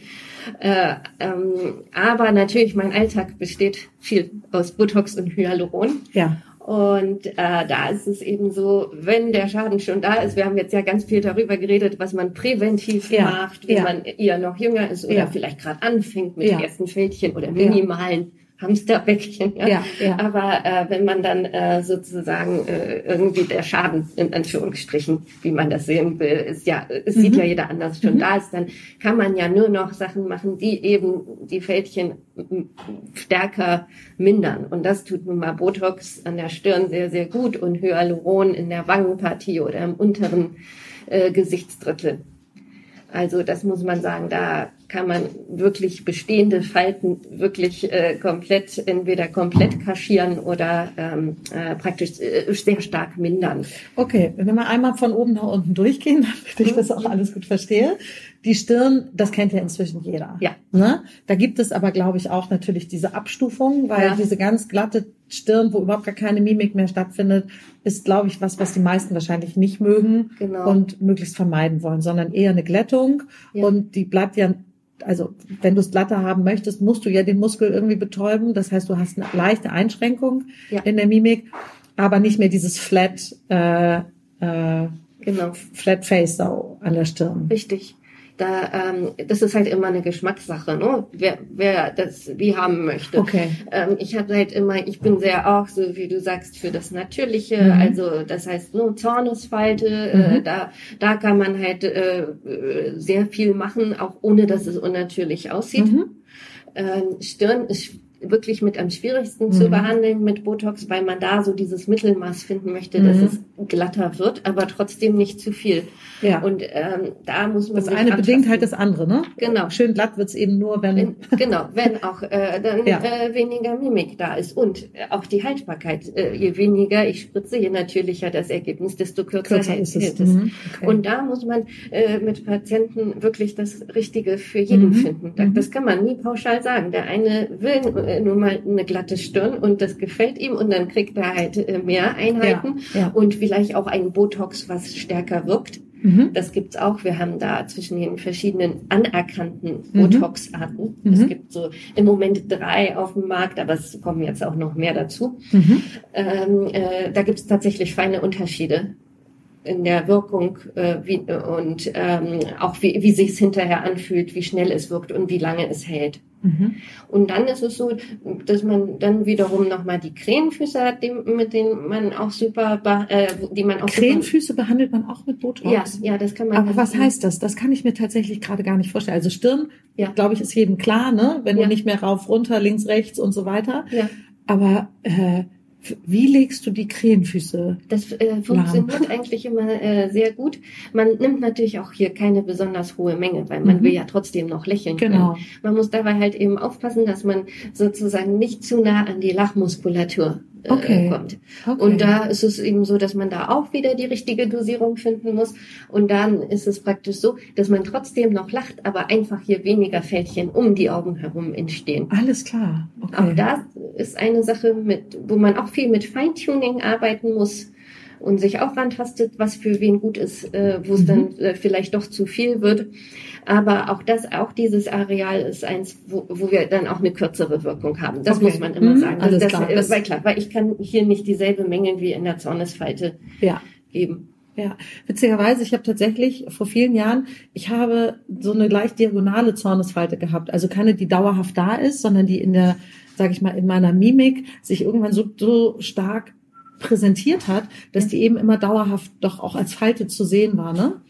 Äh, ähm, aber natürlich, mein Alltag besteht viel aus Botox und Hyaluron. Ja. Und äh, da ist es eben so, wenn der Schaden schon da ist, wir haben jetzt ja ganz viel darüber geredet, was man präventiv ja. macht, wenn ja. man eher noch jünger ist oder ja. vielleicht gerade anfängt mit ersten Fältchen oder minimalen Hamsterbäckchen. Ja, ja. ja. Aber äh, wenn man dann äh, sozusagen äh, irgendwie der Schaden in Anführungsstrichen, wie man das sehen will, ist ja, es mhm. sieht ja jeder anders schon mhm. da ist, dann kann man ja nur noch Sachen machen, die eben die Fältchen stärker mindern. Und das tut nun mal Botox an der Stirn sehr, sehr gut und Hyaluron in der Wangenpartie oder im unteren äh, Gesichtsdrittel. Also das muss man sagen, da kann man wirklich bestehende Falten wirklich äh, komplett, entweder komplett kaschieren oder ähm, äh, praktisch äh, sehr stark mindern. Okay, wenn wir einmal von oben nach unten durchgehen, damit ich das auch alles gut verstehe. Die Stirn, das kennt ja inzwischen jeder. Ja. Ne? Da gibt es aber, glaube ich, auch natürlich diese Abstufung, weil ja. diese ganz glatte Stirn, wo überhaupt gar keine Mimik mehr stattfindet, ist, glaube ich, was, was die meisten wahrscheinlich nicht mögen genau. und möglichst vermeiden wollen, sondern eher eine Glättung. Ja. Und die bleibt ja also wenn du es glatter haben möchtest, musst du ja den Muskel irgendwie betäuben. Das heißt, du hast eine leichte Einschränkung ja. in der Mimik, aber nicht mehr dieses flat, äh, äh, genau. flat face so an der Stirn. Richtig da ähm, das ist halt immer eine Geschmackssache, ne? Wer, wer das wie haben möchte. Okay. Ähm, ich habe halt immer, ich bin sehr auch so wie du sagst für das Natürliche, mhm. also das heißt nur Zornesfalte, äh, mhm. äh, da da kann man halt äh, sehr viel machen, auch ohne dass es unnatürlich aussieht. Mhm. Ähm, Stirn ist wirklich mit am schwierigsten mhm. zu behandeln mit Botox, weil man da so dieses Mittelmaß finden möchte, mhm. dass es glatter wird, aber trotzdem nicht zu viel. Ja. Und ähm, da muss man das eine anfassen. bedingt halt das andere, ne? Genau. Schön glatt wird's eben nur, wenn, wenn genau, wenn auch äh, dann ja. äh, weniger Mimik da ist und äh, auch die Haltbarkeit. Äh, je weniger ich spritze, je natürlicher das Ergebnis, desto kürzer, kürzer hält, ist es. es. Mhm. Okay. Und da muss man äh, mit Patienten wirklich das Richtige für jeden mhm. finden. Das, mhm. das kann man nie pauschal sagen. Der eine will äh, nur mal eine glatte Stirn und das gefällt ihm und dann kriegt er halt äh, mehr Einheiten ja, ja. und vielleicht auch einen Botox, was stärker wirkt. Mhm. Das gibt's auch. Wir haben da zwischen den verschiedenen anerkannten mhm. Botox-Arten. Mhm. Es gibt so im Moment drei auf dem Markt, aber es kommen jetzt auch noch mehr dazu. Mhm. Ähm, äh, da gibt's tatsächlich feine Unterschiede in der Wirkung äh, wie, und ähm, auch wie, wie sich es hinterher anfühlt, wie schnell es wirkt und wie lange es hält. Mhm. Und dann ist es so, dass man dann wiederum nochmal die Krähenfüße hat, die, mit denen man auch super, äh, die man auch Krähenfüße super, behandelt man auch mit Botox? Ja, ja, das kann man. Aber was heißt das? Das kann ich mir tatsächlich gerade gar nicht vorstellen. Also Stirn, ja. glaube ich, ist jedem klar, ne? Wenn ja. du nicht mehr rauf, runter, links, rechts und so weiter. Ja. Aber äh, wie legst du die Krähenfüße? Das äh, funktioniert lahm? eigentlich immer äh, sehr gut. Man nimmt natürlich auch hier keine besonders hohe Menge, weil man mhm. will ja trotzdem noch lächeln genau. können. Man muss dabei halt eben aufpassen, dass man sozusagen nicht zu nah an die Lachmuskulatur äh, okay. kommt. Okay. Und da ist es eben so, dass man da auch wieder die richtige Dosierung finden muss. Und dann ist es praktisch so, dass man trotzdem noch lacht, aber einfach hier weniger Fältchen um die Augen herum entstehen. Alles klar. Okay. Auch das ist eine Sache, mit, wo man auch viel mit Feintuning arbeiten muss und sich auch rantastet, was für wen gut ist, äh, wo es mhm. dann äh, vielleicht doch zu viel wird. Aber auch das, auch dieses Areal ist eins, wo, wo wir dann auch eine kürzere Wirkung haben. Das okay. muss man immer mhm. sagen. Alles das, klar. Das, weil klar, weil ich kann hier nicht dieselbe Menge wie in der Zornesfalte ja. geben. Ja, witzigerweise, ich habe tatsächlich vor vielen Jahren, ich habe so eine leicht diagonale Zornesfalte gehabt. Also keine, die dauerhaft da ist, sondern die in der, sage ich mal, in meiner Mimik sich irgendwann so, so stark präsentiert hat, dass die eben immer dauerhaft doch auch als Falte zu sehen war. Ne?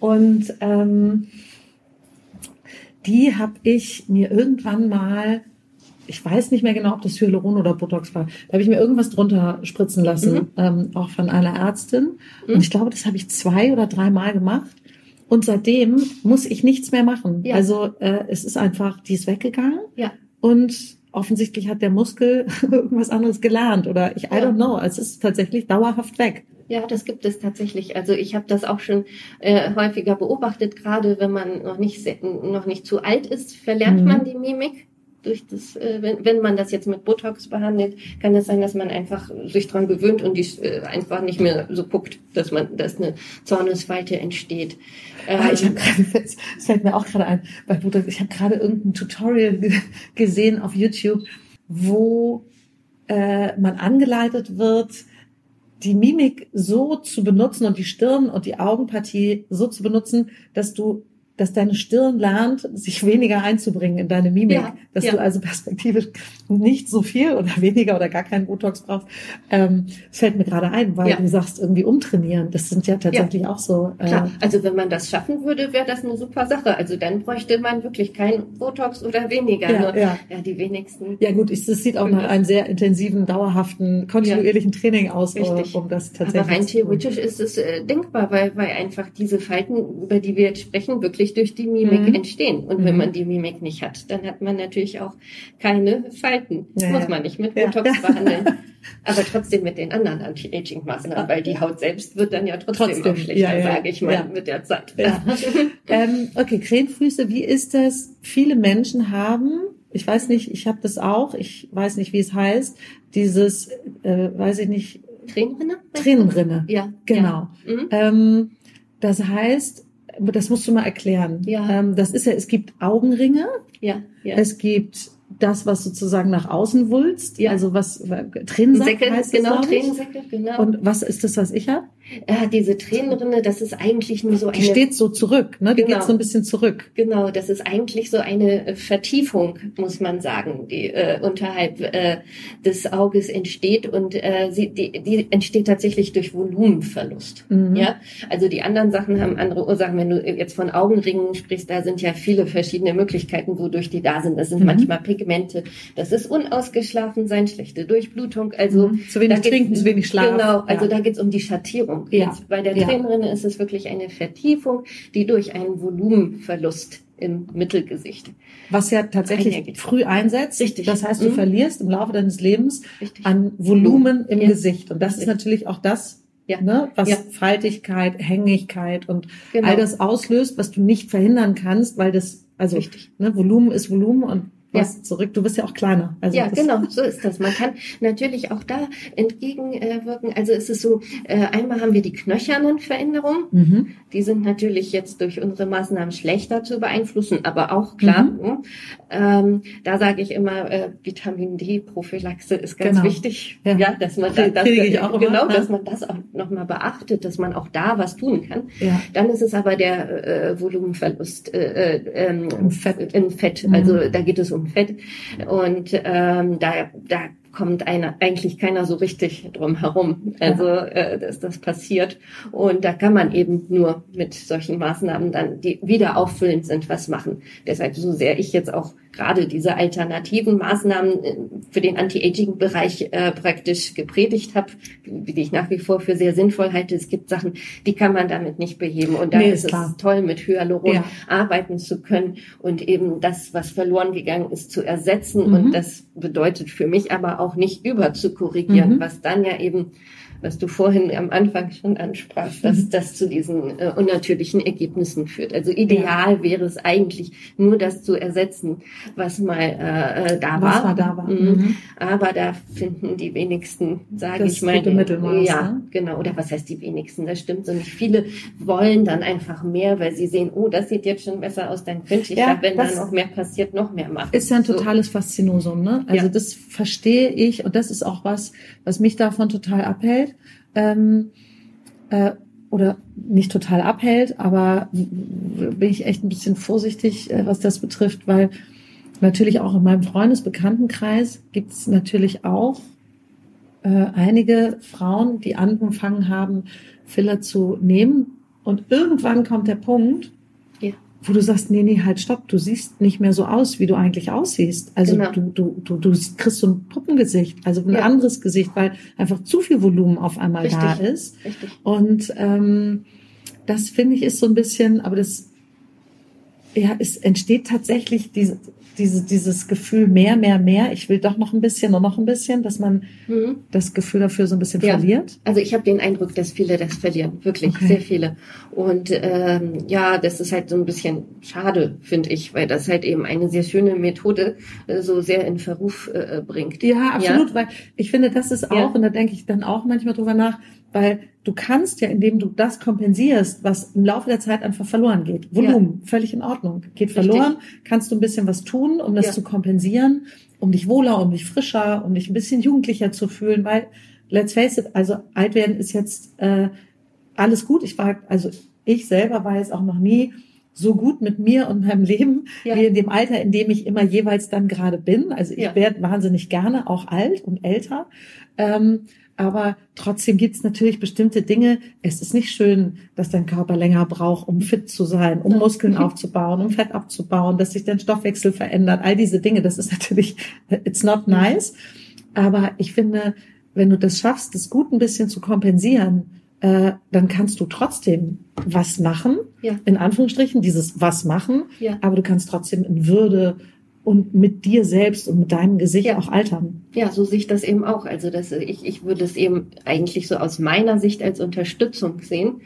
Und ähm, die habe ich mir irgendwann mal, ich weiß nicht mehr genau, ob das Hyaluron oder Botox war, da habe ich mir irgendwas drunter spritzen lassen, mhm. ähm, auch von einer Ärztin. Mhm. Und ich glaube, das habe ich zwei oder dreimal gemacht. Und seitdem muss ich nichts mehr machen. Ja. Also äh, es ist einfach, die ist weggegangen. Ja. Und offensichtlich hat der Muskel irgendwas anderes gelernt oder ich, I don't know, es ist tatsächlich dauerhaft weg. Ja, das gibt es tatsächlich. Also ich habe das auch schon äh, häufiger beobachtet, gerade wenn man noch nicht noch nicht zu alt ist, verlernt mhm. man die Mimik. Durch das, äh, wenn, wenn man das jetzt mit Botox behandelt, kann es sein, dass man einfach sich dran gewöhnt und die äh, einfach nicht mehr so guckt, dass man, dass eine Zornesfalte entsteht. Ähm, ah, ich habe gerade, es fällt mir auch gerade ein, bei Botox, ich habe gerade irgendein Tutorial gesehen auf YouTube, wo äh, man angeleitet wird, die Mimik so zu benutzen und die Stirn und die Augenpartie so zu benutzen, dass du dass deine Stirn lernt, sich weniger einzubringen in deine Mimik. Ja, dass ja. du also perspektivisch nicht so viel oder weniger oder gar keinen Botox brauchst. Ähm, fällt mir gerade ein, weil ja. du sagst, irgendwie umtrainieren. Das sind ja tatsächlich auch so. Äh, Klar, also wenn man das schaffen würde, wäre das eine super Sache. Also dann bräuchte man wirklich kein Botox oder weniger. Ja, ja. die wenigsten. Ja gut, es sieht auch nach einem sehr intensiven, dauerhaften, kontinuierlichen Training aus, Richtig. um das tatsächlich Aber rein theoretisch ist es äh, denkbar, weil, weil einfach diese Falten, über die wir jetzt sprechen, wirklich durch die Mimik mhm. entstehen. Und mhm. wenn man die Mimik nicht hat, dann hat man natürlich auch keine Falten. Ja, Muss man nicht mit Botox ja. behandeln. Aber trotzdem mit den anderen Anti-Aging-Maßnahmen, weil die Haut selbst wird dann ja trotzdem, trotzdem. schlechter, ja, sage ich mal, mit der Zeit. ähm, okay, Krähenfüße, wie ist das? Viele Menschen haben ich weiß nicht, ich habe das auch, ich weiß nicht, wie es heißt, dieses, äh, weiß ich nicht, Tränenrinne? Tränenrinne. Ja. Genau. Ja. Mhm. Ähm, das heißt, das musst du mal erklären. Ja. Ähm, das ist ja, es gibt Augenringe. Ja. ja. Es gibt das, was sozusagen nach außen wulst, ja. also was Tränensack Säcke, heißt genau, das, genau. Und was ist das, was ich habe? Ja, diese Tränenrinne, das ist eigentlich nur so eine... Die steht so zurück, ne? Die genau. geht so ein bisschen zurück. Genau, das ist eigentlich so eine Vertiefung, muss man sagen, die äh, unterhalb äh, des Auges entsteht und äh, sie, die, die entsteht tatsächlich durch Volumenverlust. Mhm. Ja, also die anderen Sachen haben andere Ursachen. Wenn du jetzt von Augenringen sprichst, da sind ja viele verschiedene Möglichkeiten, wodurch die da sind. Das sind mhm. manchmal Pigmente, das ist unausgeschlafen sein, schlechte Durchblutung, also mhm. zu wenig trinken, zu wenig schlafen. Genau, also ja. da geht's um die Schattierung. Ja. Jetzt bei der ja. Tränenrinne ist es wirklich eine Vertiefung, die durch einen Volumenverlust im Mittelgesicht. Was ja tatsächlich einhergeht. früh einsetzt. Richtig. Das heißt, du mhm. verlierst im Laufe deines Lebens Richtig. an Volumen im ja. Gesicht. Und das Richtig. ist natürlich auch das, ja. ne, was ja. Faltigkeit, Hängigkeit und genau. all das auslöst, was du nicht verhindern kannst, weil das, also ne, Volumen ist Volumen und was ja. zurück. Du bist ja auch kleiner. Also ja, genau, so ist das. Man kann natürlich auch da entgegenwirken. Also es ist so, äh, einmal haben wir die knöchernen Veränderungen. Mhm. Die sind natürlich jetzt durch unsere Maßnahmen schlechter zu beeinflussen, aber auch klar. Mhm. Ne? Ähm, da sage ich immer, äh, Vitamin D-Prophylaxe ist ganz genau. wichtig. Ja. ja, dass man da, das, genau, immer, dass man das auch nochmal beachtet, dass man auch da was tun kann. Ja. Dann ist es aber der äh, Volumenverlust äh, äh, ähm, im Fett. Im Fett. Also mhm. da geht es um um Fett. Und ähm, da, da kommt einer, eigentlich keiner so richtig drum herum, also äh, dass das passiert. Und da kann man eben nur mit solchen Maßnahmen dann, die wieder auffüllend sind, was machen. Deshalb, so sehr ich jetzt auch gerade diese alternativen Maßnahmen äh, für den Anti-Aging-Bereich äh, praktisch gepredigt habe, die ich nach wie vor für sehr sinnvoll halte. Es gibt Sachen, die kann man damit nicht beheben. Und da nee, ist klar. es toll, mit Hyaluron ja. arbeiten zu können und eben das, was verloren gegangen ist, zu ersetzen. Mhm. Und das bedeutet für mich aber auch nicht über zu korrigieren, mhm. was dann ja eben was du vorhin am Anfang schon ansprachst, dass mhm. das zu diesen äh, unnatürlichen Ergebnissen führt. Also ideal ja. wäre es eigentlich nur das zu ersetzen, was mal äh, äh da was war. da war. Mhm. Mhm. Aber da finden die wenigsten, sage ich mal, Mittelmaß, ja, ne? genau. Oder was heißt die wenigsten? Das stimmt so nicht. Viele wollen dann einfach mehr, weil sie sehen, oh, das sieht jetzt schon besser aus, dann könnte ich ja, da, wenn da noch mehr passiert, noch mehr machen. Ist ja ein totales so. Faszinosum, ne? Also ja. das verstehe ich und das ist auch was, was mich davon total abhält ähm, äh, oder nicht total abhält, aber bin ich echt ein bisschen vorsichtig, äh, was das betrifft, weil natürlich auch in meinem Freundesbekanntenkreis gibt es natürlich auch äh, einige Frauen, die angefangen haben, Filler zu nehmen. Und irgendwann kommt der Punkt, wo du sagst, nee, nee, halt stopp, du siehst nicht mehr so aus, wie du eigentlich aussiehst. Also genau. du, du, du, du kriegst so ein Puppengesicht, also ein ja. anderes Gesicht, weil einfach zu viel Volumen auf einmal Richtig. da ist. Richtig. Und ähm, das finde ich ist so ein bisschen, aber das ja, es entsteht tatsächlich diese, diese, dieses Gefühl mehr, mehr, mehr. Ich will doch noch ein bisschen und noch ein bisschen, dass man mhm. das Gefühl dafür so ein bisschen ja. verliert. Also ich habe den Eindruck, dass viele das verlieren, wirklich okay. sehr viele. Und ähm, ja, das ist halt so ein bisschen schade, finde ich, weil das halt eben eine sehr schöne Methode äh, so sehr in Verruf äh, bringt. Ja, absolut, ja? weil ich finde, das ist auch, ja. und da denke ich dann auch manchmal drüber nach, weil du kannst ja, indem du das kompensierst, was im Laufe der Zeit einfach verloren geht. Volumen, ja. völlig in Ordnung. Geht Richtig. verloren, kannst du ein bisschen was tun, um das ja. zu kompensieren, um dich wohler, um dich frischer, um dich ein bisschen jugendlicher zu fühlen, weil, let's face it, also alt werden ist jetzt äh, alles gut. Ich war, also ich selber war jetzt auch noch nie so gut mit mir und meinem Leben Ja. wie in dem Alter, in dem ich immer jeweils dann gerade bin. Also ich Ja. werde wahnsinnig gerne auch alt und älter. Ähm, aber trotzdem gibt's natürlich bestimmte Dinge. Es ist nicht schön, dass dein Körper länger braucht, um fit zu sein, um. Muskeln aufzubauen, um Fett abzubauen, dass sich dein Stoffwechsel verändert. All diese Dinge, das ist natürlich, it's not nice. Aber ich finde, wenn du das schaffst, das gut ein bisschen zu kompensieren, äh, dann kannst du trotzdem was machen, Ja. in Anführungsstrichen, dieses was machen, Ja. aber du kannst trotzdem in Würde und mit dir selbst und mit deinem Gesicht Ja. auch altern. Ja, so sehe ich das eben auch. Also das, ich, ich würde es eben eigentlich so aus meiner Sicht als Unterstützung sehen.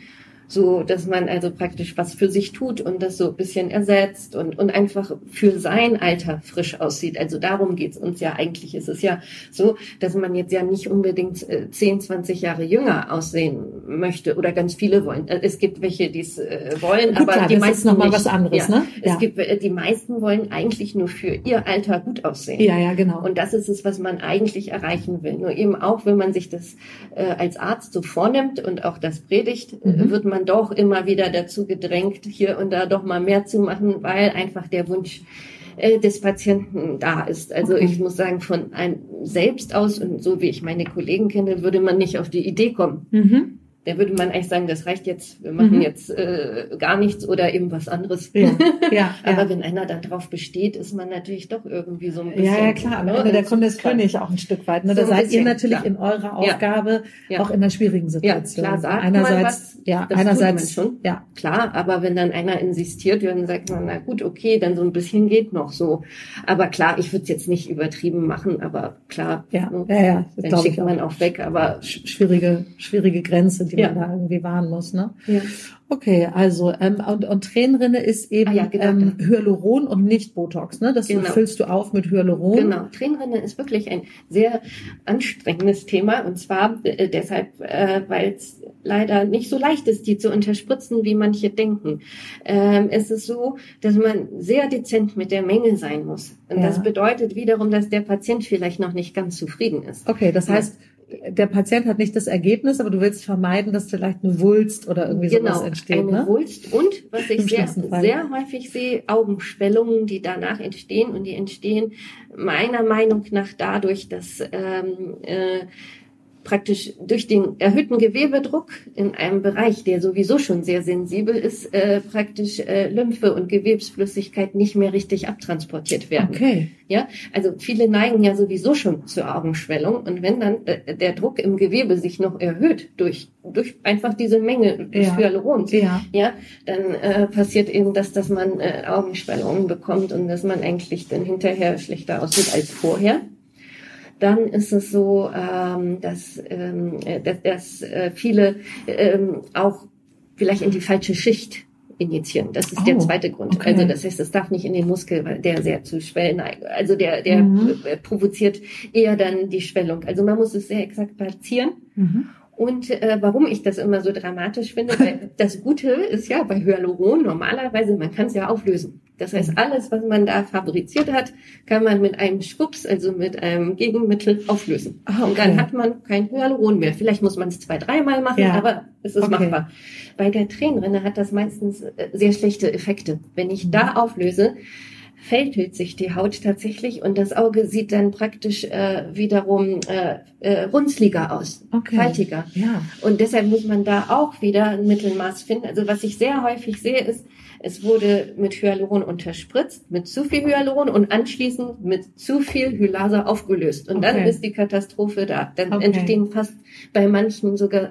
So, dass man also praktisch was für sich tut und das so ein bisschen ersetzt und, und einfach für sein Alter frisch aussieht. Also darum geht's uns ja eigentlich. Ist es ja so, dass man jetzt ja nicht unbedingt äh, 10, 20 Jahre jünger aussehen möchte oder ganz viele wollen. Äh, Es gibt welche, die es äh, wollen, Gut, aber klar, die das meisten ist nochmal nicht. was anderes, ja. ne? Es Ja. gibt, äh, die meisten wollen eigentlich nur für ihr Alter gut aussehen. Ja, ja, genau. Und das ist es, was man eigentlich erreichen will. Nur eben auch, wenn man sich das äh, als Arzt so vornimmt und auch das predigt, äh, Mhm. wird man doch immer wieder dazu gedrängt, hier und da doch mal mehr zu machen, weil einfach der Wunsch äh, des Patienten da ist. Also ich muss sagen, von einem selbst aus und so wie ich meine Kollegen kenne, würde man nicht auf die Idee kommen. mhm. Da würde man eigentlich sagen, das reicht jetzt, wir machen Mhm. jetzt äh, gar nichts oder eben was anderes. Ja, ja, Aber ja. wenn einer dann drauf besteht, ist man natürlich doch irgendwie so ein bisschen. Ja, ja, klar. Am ne, Ende der Kunde ist. König auch ein Stück weit. Ne? Da So ein seid bisschen, ihr natürlich klar. in eurer Ja. Aufgabe Ja. auch in einer schwierigen Ja, Situation. klar sagt einerseits, was, ja, das einerseits, schon. ja, Klar, aber wenn dann einer insistiert, dann sagt man, na gut, okay, dann so ein bisschen geht noch so. Aber klar, ich würde es jetzt nicht übertrieben machen, aber klar, ja, ne, ja, ja, das dann schickt man auch weg, aber Sch- Schwierige, schwierige Grenze, die Ja. man da irgendwie wahren muss, ne? ja. Okay, also ähm, und, und Tränenrinne ist eben Ah ja, genau. ähm, Hyaluron und nicht Botox, ne? Das Genau. füllst du auf mit Hyaluron. Genau, Tränenrinne ist wirklich ein sehr anstrengendes Thema und zwar äh, deshalb, äh, weil es leider nicht so leicht ist, die zu unterspritzen, wie manche denken. Ähm, es ist so, dass man sehr dezent mit der Menge sein muss. Und Ja. das bedeutet wiederum, dass der Patient vielleicht noch nicht ganz zufrieden ist. Okay, das Ja. Der Patient hat nicht das Ergebnis, aber du willst vermeiden, dass vielleicht eine Wulst oder irgendwie sowas entsteht, Genau, eine ne? Wulst und was ich Im sehr, sehr häufig sehe, Augenschwellungen, die danach entstehen und die entstehen meiner Meinung nach dadurch, dass ähm, äh, praktisch durch den erhöhten Gewebedruck in einem Bereich, der sowieso schon sehr sensibel ist, äh, praktisch äh, Lymphe und Gewebsflüssigkeit nicht mehr richtig abtransportiert werden. Okay. Ja, also viele neigen ja sowieso schon zur Augenschwellung und wenn dann äh, der Druck im Gewebe sich noch erhöht durch durch einfach diese Menge des Ja. Hyalurons, Ja. ja, dann äh, passiert eben das, dass man äh, Augenschwellungen bekommt und dass man eigentlich dann hinterher schlechter aussieht als vorher. Dann ist es so, ähm, dass, ähm, äh, dass, dass äh, viele ähm, auch vielleicht in die falsche Schicht injizieren. Das ist der Oh, zweite Grund. okay. Also das heißt, es darf nicht in den Muskel, weil der sehr zu Schwellen neigt. Also der, der Mhm. äh, provoziert eher dann die Schwellung. Also man muss es sehr exakt platzieren. Mhm. Und äh, warum ich das immer so dramatisch finde, weil das Gute ist ja bei Hyaluron normalerweise, man kann es ja auflösen. Das heißt, alles, was man da fabriziert hat, kann man mit einem Schwupps, also mit einem Gegenmittel auflösen. Ah, Und dann okay. hat man kein Hyaluron mehr. Vielleicht muss man es zwei, dreimal machen, Ja. aber es ist Okay. machbar. Bei der Tränenrinne hat das meistens äh, sehr schlechte Effekte. Wenn ich da auflöse, fältelt sich die Haut tatsächlich und das Auge sieht dann praktisch äh, wiederum äh, äh, runzliger aus, Okay. faltiger. Ja. Und deshalb muss man da auch wieder ein Mittelmaß finden. Also was ich sehr häufig sehe, ist, es wurde mit Hyaluron unterspritzt, mit zu viel Hyaluron und anschließend mit zu viel Hyaluron aufgelöst. Und dann Okay. ist die Katastrophe da. Dann Okay. entstehen fast bei manchen sogar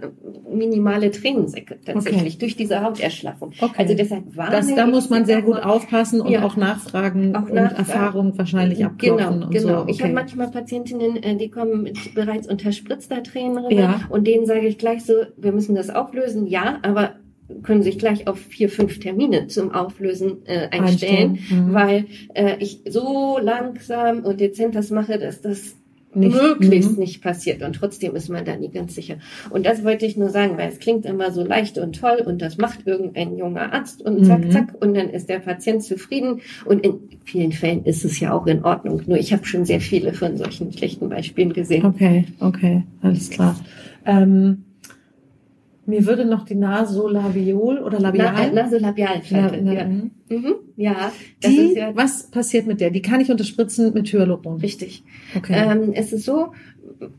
minimale Tränensäcke tatsächlich durch diese Hauterschlaffung. Okay. Also deshalb warne Das, da muss man sehr gut aufpassen und Ja. auch nachfragen Auch und nachfragen. Erfahrung wahrscheinlich abklopfen Genau, genau. so. Ich habe manchmal Patientinnen, äh, die kommen mit bereits unterspritzter Tränenrinne Ja. und denen sage ich gleich so, wir müssen das auflösen, ja, aber können sich gleich auf vier, fünf Termine zum Auflösen äh, einstellen, Einstellen, mhm. weil äh, ich so langsam und dezent das mache, dass das Nicht- möglichst mhm. nicht passiert und trotzdem ist man da nie ganz sicher. Und das wollte ich nur sagen, weil es klingt immer so leicht und toll und das macht irgendein junger Arzt und zack, Mhm. zack und dann ist der Patient zufrieden und in vielen Fällen ist es ja auch in Ordnung. Nur ich habe schon sehr viele von solchen schlechten Beispielen gesehen. Okay, okay, alles klar. Ähm, Mir würde noch die Nasolabiol oder Labial. Na, äh, Nasolabialfalte. Na, na, ja. mhm. Mhm. ja, Die, ja was passiert mit der? Die kann ich unterspritzen mit Hyaluron. richtig. Okay. Ähm, es ist so,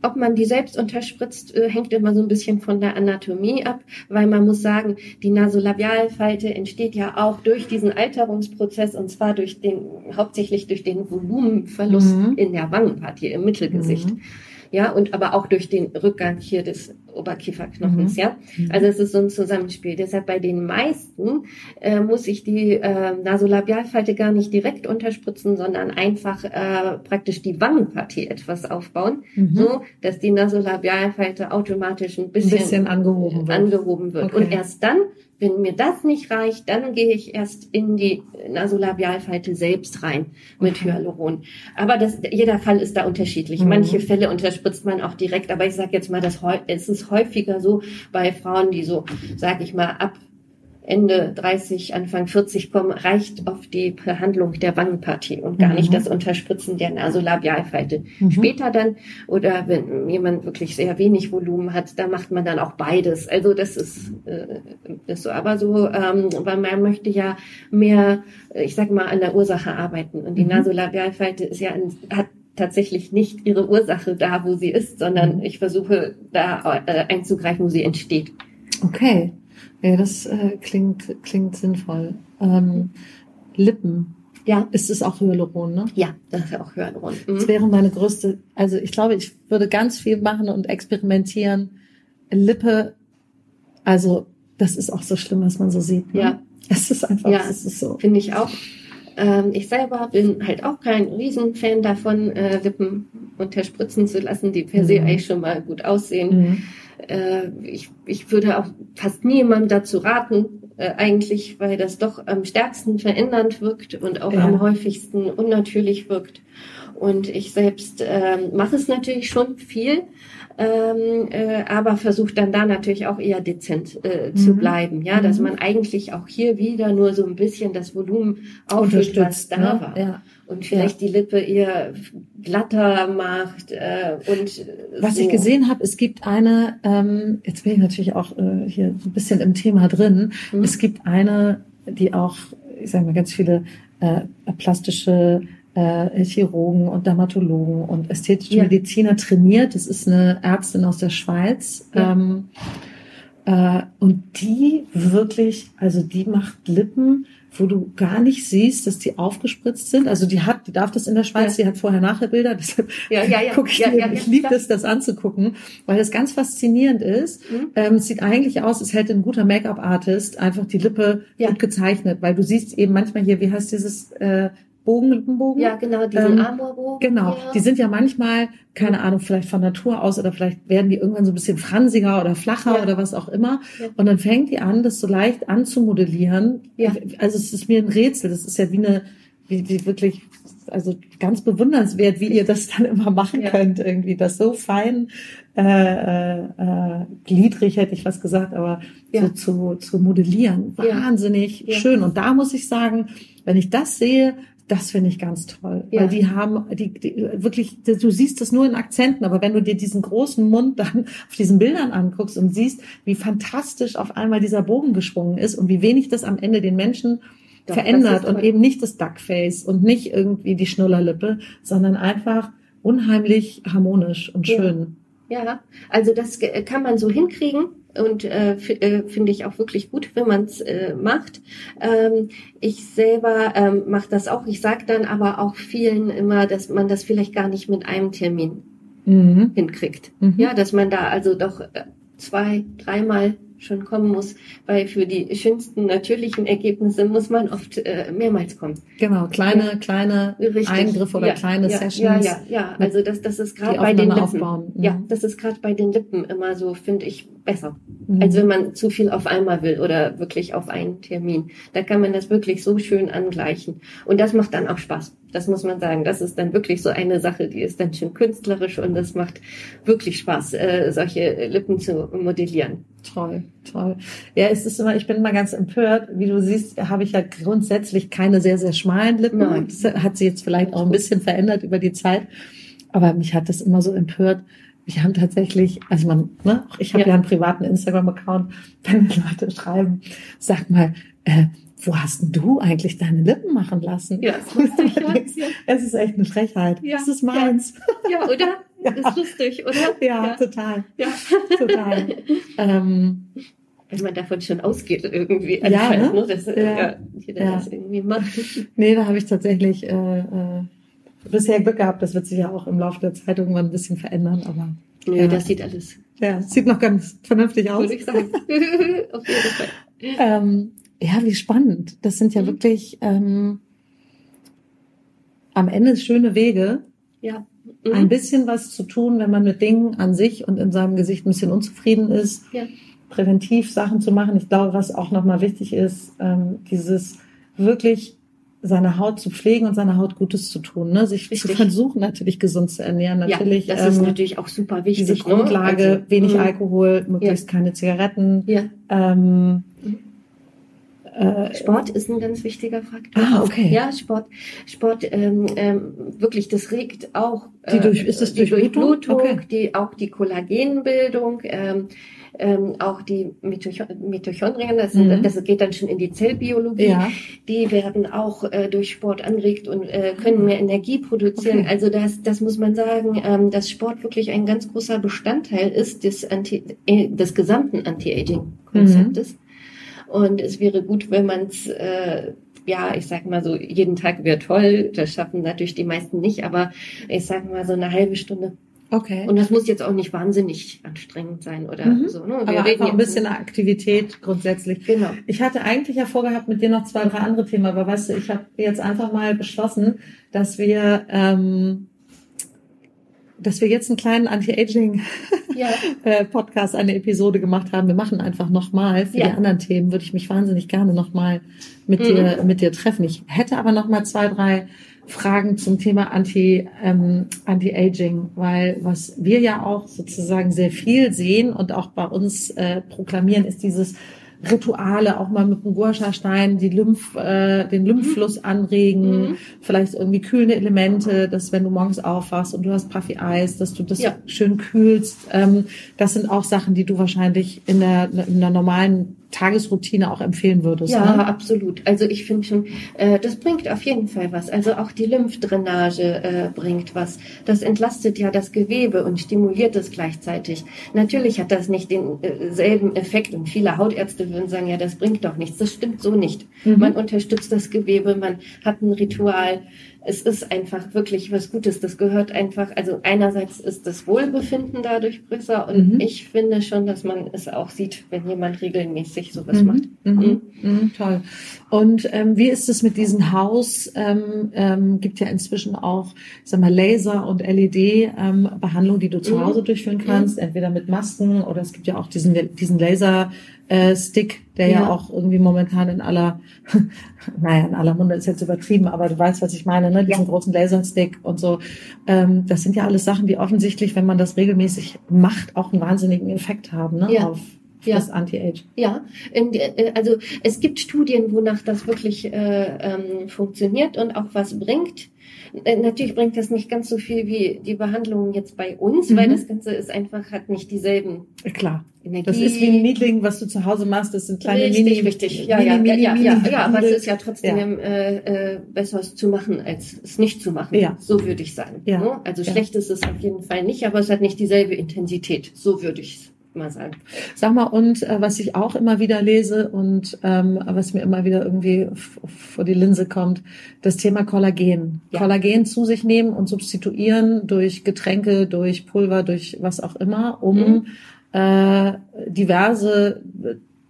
ob man die selbst unterspritzt, äh, hängt immer so ein bisschen von der Anatomie ab, weil man muss sagen, die Nasolabialfalte entsteht ja auch durch diesen Alterungsprozess und zwar durch den, hauptsächlich durch den Volumenverlust Mhm. in der Wangenpartie, im Mittelgesicht. Mhm. Ja, und aber auch durch den Rückgang hier des Oberkieferknochens, Mhm. ja. Mhm. Also es ist so ein Zusammenspiel. Deshalb bei den meisten äh, muss ich die äh, Nasolabialfalte gar nicht direkt unterspritzen, sondern einfach äh, praktisch die Wangenpartie etwas aufbauen, Mhm. so dass die Nasolabialfalte automatisch ein ein bisschen, bisschen angehoben wird. angehoben wird. Okay. Und erst dann, wenn mir das nicht reicht, dann gehe ich erst in die Nasolabialfalte selbst rein mit Okay. Hyaluron. Aber das, jeder Fall ist da unterschiedlich. Mhm. Manche Fälle unterspritzt man auch direkt, aber ich sage jetzt mal, das es ist häufiger so bei Frauen, die so, sag ich mal, ab Ende 30, Anfang 40 kommen, reicht oft die Behandlung der Wangenpartie und gar Mhm. nicht das Unterspritzen der Nasolabialfalte. Mhm. Später dann, oder wenn jemand wirklich sehr wenig Volumen hat, da macht man dann auch beides. Also das ist, äh, ist so. Aber so, ähm, weil man möchte ja mehr, ich sag mal, an der Ursache arbeiten. Und die Mhm. Nasolabialfalte ist ja ein, hat tatsächlich nicht ihre Ursache da, wo sie ist, sondern Mhm. ich versuche da äh, einzugreifen, wo sie entsteht. Okay. Ja, das äh, klingt, klingt sinnvoll. Ähm, Lippen. Ja, Ist es auch Hyaluron, ne? ja, das ist auch Hyaluron. Das Mhm. wäre meine größte, also ich glaube, ich würde ganz viel machen und experimentieren. Lippe, also das ist auch so schlimm, was man so sieht. Ne? Ja. Es ist einfach, Ja. es ist so. Finde ich auch. Ähm, ich selber bin halt auch kein Riesenfan davon, äh, Lippen unterspritzen zu lassen, die per se Mhm. eigentlich schon mal gut aussehen. Mhm. Äh, ich, ich würde auch fast niemandem dazu raten, äh, eigentlich, weil das doch am stärksten verändernd wirkt und auch Ja. am häufigsten unnatürlich wirkt. Und ich selbst ähm, mache es natürlich schon viel, ähm, äh, aber versuche dann da natürlich auch eher dezent äh, zu Mhm. bleiben. Ja, dass Mhm. man eigentlich auch hier wieder nur so ein bisschen das Volumen auffüllt, was da ne? war. Ja. Und vielleicht die Lippe eher glatter macht äh, und Was so. ich gesehen habe, es gibt eine, ähm, jetzt bin ich natürlich auch äh, hier ein bisschen im Thema drin, Mhm. es gibt eine, die auch, ich sage mal, ganz viele äh, plastische äh, Chirurgen und Dermatologen und ästhetische Ja. Mediziner trainiert. Das ist eine Ärztin aus der Schweiz. Ja. Ähm, äh, und die wirklich, also die macht Lippen, wo du gar nicht siehst, dass die aufgespritzt sind. Also die hat, die darf das in der Schweiz, die hat vorher-nachher Bilder, deshalb Ja, ja, ja. guck ich, ja, ja, ja, ich liebe das, das anzugucken, weil es ganz faszinierend ist. Mhm. Ähm, es sieht eigentlich aus, als hätte ein guter Make-up-Artist einfach die Lippe Ja. gut gezeichnet, weil du siehst eben manchmal hier, wie heißt dieses äh, Bogen, Lippenbogen? Ja, genau, diesen Ähm, Amorbogen. Genau, Ja. die sind ja manchmal, keine Ahnung, vielleicht von Natur aus oder vielleicht werden die irgendwann so ein bisschen fransiger oder flacher Ja. oder was auch immer. Ja. Und dann fängt die an, das so leicht anzumodellieren. Ja. Also es ist mir ein Rätsel. Das ist ja wie eine, wie, wie wirklich, also ganz bewundernswert, wie ihr das dann immer machen könnt, irgendwie, das so fein, äh, äh, äh, gliedrig hätte ich was gesagt, aber so zu, zu modellieren. Wahnsinnig schön. Und da muss ich sagen, wenn ich das sehe, das finde ich ganz toll. Ja. Weil die haben, die, die wirklich, du siehst das nur in Akzenten, aber wenn du dir diesen großen Mund dann auf diesen Bildern anguckst und siehst, wie fantastisch auf einmal dieser Bogen geschwungen ist und wie wenig das am Ende den Menschen Doch, verändert und eben nicht das Duckface und nicht irgendwie die Schnullerlippe, sondern einfach unheimlich harmonisch und Ja. schön. Ja, also das kann man so hinkriegen und äh, äh, finde ich auch wirklich gut, wenn man es äh, macht. Ähm, ich selber ähm, mache das auch. Ich sage dann aber auch vielen immer, dass man das vielleicht gar nicht mit einem Termin Mhm. hinkriegt. Mhm. Ja, dass man da also doch äh, zwei, dreimal schon kommen muss, weil für die schönsten natürlichen Ergebnisse muss man oft äh, mehrmals kommen. Genau, kleine, kleine Richtig. Eingriffe oder ja, kleine ja, Sessions. Ja, ja, ja. Also das, das ist gerade bei den Lippen. aufbauen. Mhm. Ja, das ist gerade bei den Lippen immer so, finde ich, besser. Mhm. Als wenn man zu viel auf einmal will oder wirklich auf einen Termin. Da kann man das wirklich so schön angleichen. Und das macht dann auch Spaß. Das muss man sagen. Das ist dann wirklich so eine Sache, die ist dann schön künstlerisch und das macht wirklich Spaß, äh, solche Lippen zu modellieren. Toll, toll. Ja, es ist immer, ich bin immer ganz empört. Wie du siehst, habe ich ja grundsätzlich keine sehr, sehr schmalen Lippen. Nein. Das hat sie jetzt vielleicht auch ein bisschen verändert über die Zeit. Aber mich hat das immer so empört, wir haben tatsächlich, also man, ne, ich habe ja. ja einen privaten Instagram-Account, wenn Leute schreiben, sag mal, äh, wo hast denn du eigentlich deine Lippen machen lassen? Ja, ist lustig, ja. Es ist echt eine Frechheit. Ja. Das ist meins. Ja, ja oder? Ja. Ist lustig, oder? Ja, ja. total. Ja. Total. ähm, wenn man davon schon ausgeht irgendwie. Ja, ne? ne? Dass, äh, ja. jeder ja. das irgendwie macht. Nee, da habe ich tatsächlich äh, äh, bisher Glück gehabt. Das wird sich ja auch im Laufe der Zeit irgendwann ein bisschen verändern, aber. Nee, ja. das sieht alles. Ja, sieht noch ganz vernünftig aus. Würde ich sagen. Auf jeden Fall. Ähm, ja, wie spannend. Das sind ja mhm. wirklich ähm, am Ende schöne Wege. Ja. Mhm. Ein bisschen was zu tun, wenn man mit Dingen an sich und in seinem Gesicht ein bisschen unzufrieden ist. Ja. Präventiv Sachen zu machen. Ich glaube, was auch nochmal wichtig ist, ähm, dieses wirklich seine Haut zu pflegen und seiner Haut Gutes zu tun, ne? sich Richtig. zu versuchen natürlich gesund zu ernähren. Natürlich, ja, das ist ähm, natürlich auch super wichtig. Diese ne? Grundlage, also, wenig mh. Alkohol, möglichst ja. keine Zigaretten. Ja. Ähm, äh, Sport ist ein ganz wichtiger Faktor. Ah, okay. Ja, Sport, Sport ähm, ähm, wirklich, das regt auch äh, die durch, ist das die Durchblutung, okay. die auch die Kollagenbildung. Ähm, ähm, auch die Mitochondrien, das, mhm. das geht dann schon in die Zellbiologie, ja. die werden auch äh, durch Sport angeregt und äh, können mehr Energie produzieren. Okay. Also das, das muss man sagen, ähm, dass Sport wirklich ein ganz großer Bestandteil ist des, Anti, äh, des gesamten Anti-Aging-Konzeptes. Mhm. Und es wäre gut, wenn man es äh, ja, ich sag mal so, jeden Tag wäre toll. Das schaffen natürlich die meisten nicht, aber ich sag mal so eine halbe Stunde Okay. Und das muss jetzt auch nicht wahnsinnig anstrengend sein oder mhm. so. Ne? Wir Aber reden ein bisschen Aktivität grundsätzlich. Genau. Ich hatte eigentlich ja vorgehabt, mit dir noch zwei, drei andere Themen, aber weißt du, ich habe jetzt einfach mal beschlossen, dass wir ähm, dass wir jetzt einen kleinen Anti-Aging-Podcast, ja. eine Episode gemacht haben. Wir machen einfach nochmal. Für ja. die anderen Themen würde ich mich wahnsinnig gerne nochmal mit mhm. dir, mit dir treffen. Ich hätte aber nochmal zwei, drei Fragen zum Thema Anti, ähm, Anti-Aging, weil was wir ja auch sozusagen sehr viel sehen und auch bei uns äh, proklamieren, ist dieses Rituale, auch mal mit dem Guasha-Stein die Lymph, äh, den Lymphfluss mhm. anregen, mhm. vielleicht irgendwie kühlende Elemente, dass wenn du morgens aufwachst und du hast Puffy Eis, dass du das ja. schön kühlst. Ähm, das sind auch Sachen, die du wahrscheinlich in der, in der normalen Tagesroutine auch empfehlen würdest. Ja, ne? absolut. Also ich finde schon, äh, das bringt auf jeden Fall was. Also auch die Lymphdrainage äh, bringt was. Das entlastet ja das Gewebe und stimuliert es gleichzeitig. Natürlich hat das nicht denselben äh, Effekt und viele Hautärzte würden sagen, ja, das bringt doch nichts. Das stimmt so nicht. Mhm. Man unterstützt das Gewebe, man hat ein Ritual es ist einfach wirklich was Gutes. Das gehört einfach, also einerseits ist das Wohlbefinden dadurch größer und mhm. ich finde schon, dass man es auch sieht, wenn jemand regelmäßig sowas mhm. macht. Mhm. mhm. mhm. Toll. Und ähm, wie ist es mit diesem Haus? Ähm, ähm, gibt ja inzwischen auch, sag mal, Laser und LED-Behandlung, ähm, die du zu mhm. Hause durchführen kannst, entweder mit Masken oder es gibt ja auch diesen, diesen Laser äh, Stick, der ja. ja. auch irgendwie momentan in aller, naja, in aller Munde ist jetzt übertrieben, aber du weißt, was ich meine, ne? Diesen ja. großen Laserstick und so. Ähm, das sind ja alles Sachen, die offensichtlich, wenn man das regelmäßig macht, auch einen wahnsinnigen Effekt haben, ne? Ja. Auf ja. das Anti-Age. Ja, äh, also es gibt Studien, wonach das wirklich äh, ähm, funktioniert und auch was bringt. Äh, natürlich bringt das nicht ganz so viel wie die Behandlung jetzt bei uns, mhm. weil das Ganze ist einfach, hat nicht dieselben. Klar. Energie. Das ist wie ein Meeting, was du zu Hause machst. Das sind kleine richtig, Mini. Richtig, ja, ja, Mini, ja, ja, ja, ja, aber es ist ja trotzdem ja. Äh, äh, besser es zu machen, als es nicht zu machen. Ja. So würde ich sagen. Ja. Ne? Also schlecht ist es auf jeden Fall nicht, aber es hat nicht dieselbe Intensität. So würde ich es mal sagen. Sag mal, und äh, was ich auch immer wieder lese und ähm, was mir immer wieder irgendwie vor die Linse kommt, das Thema Kollagen. Ja. Kollagen zu sich nehmen und substituieren durch Getränke, durch Pulver, durch was auch immer, um mhm. äh, diverse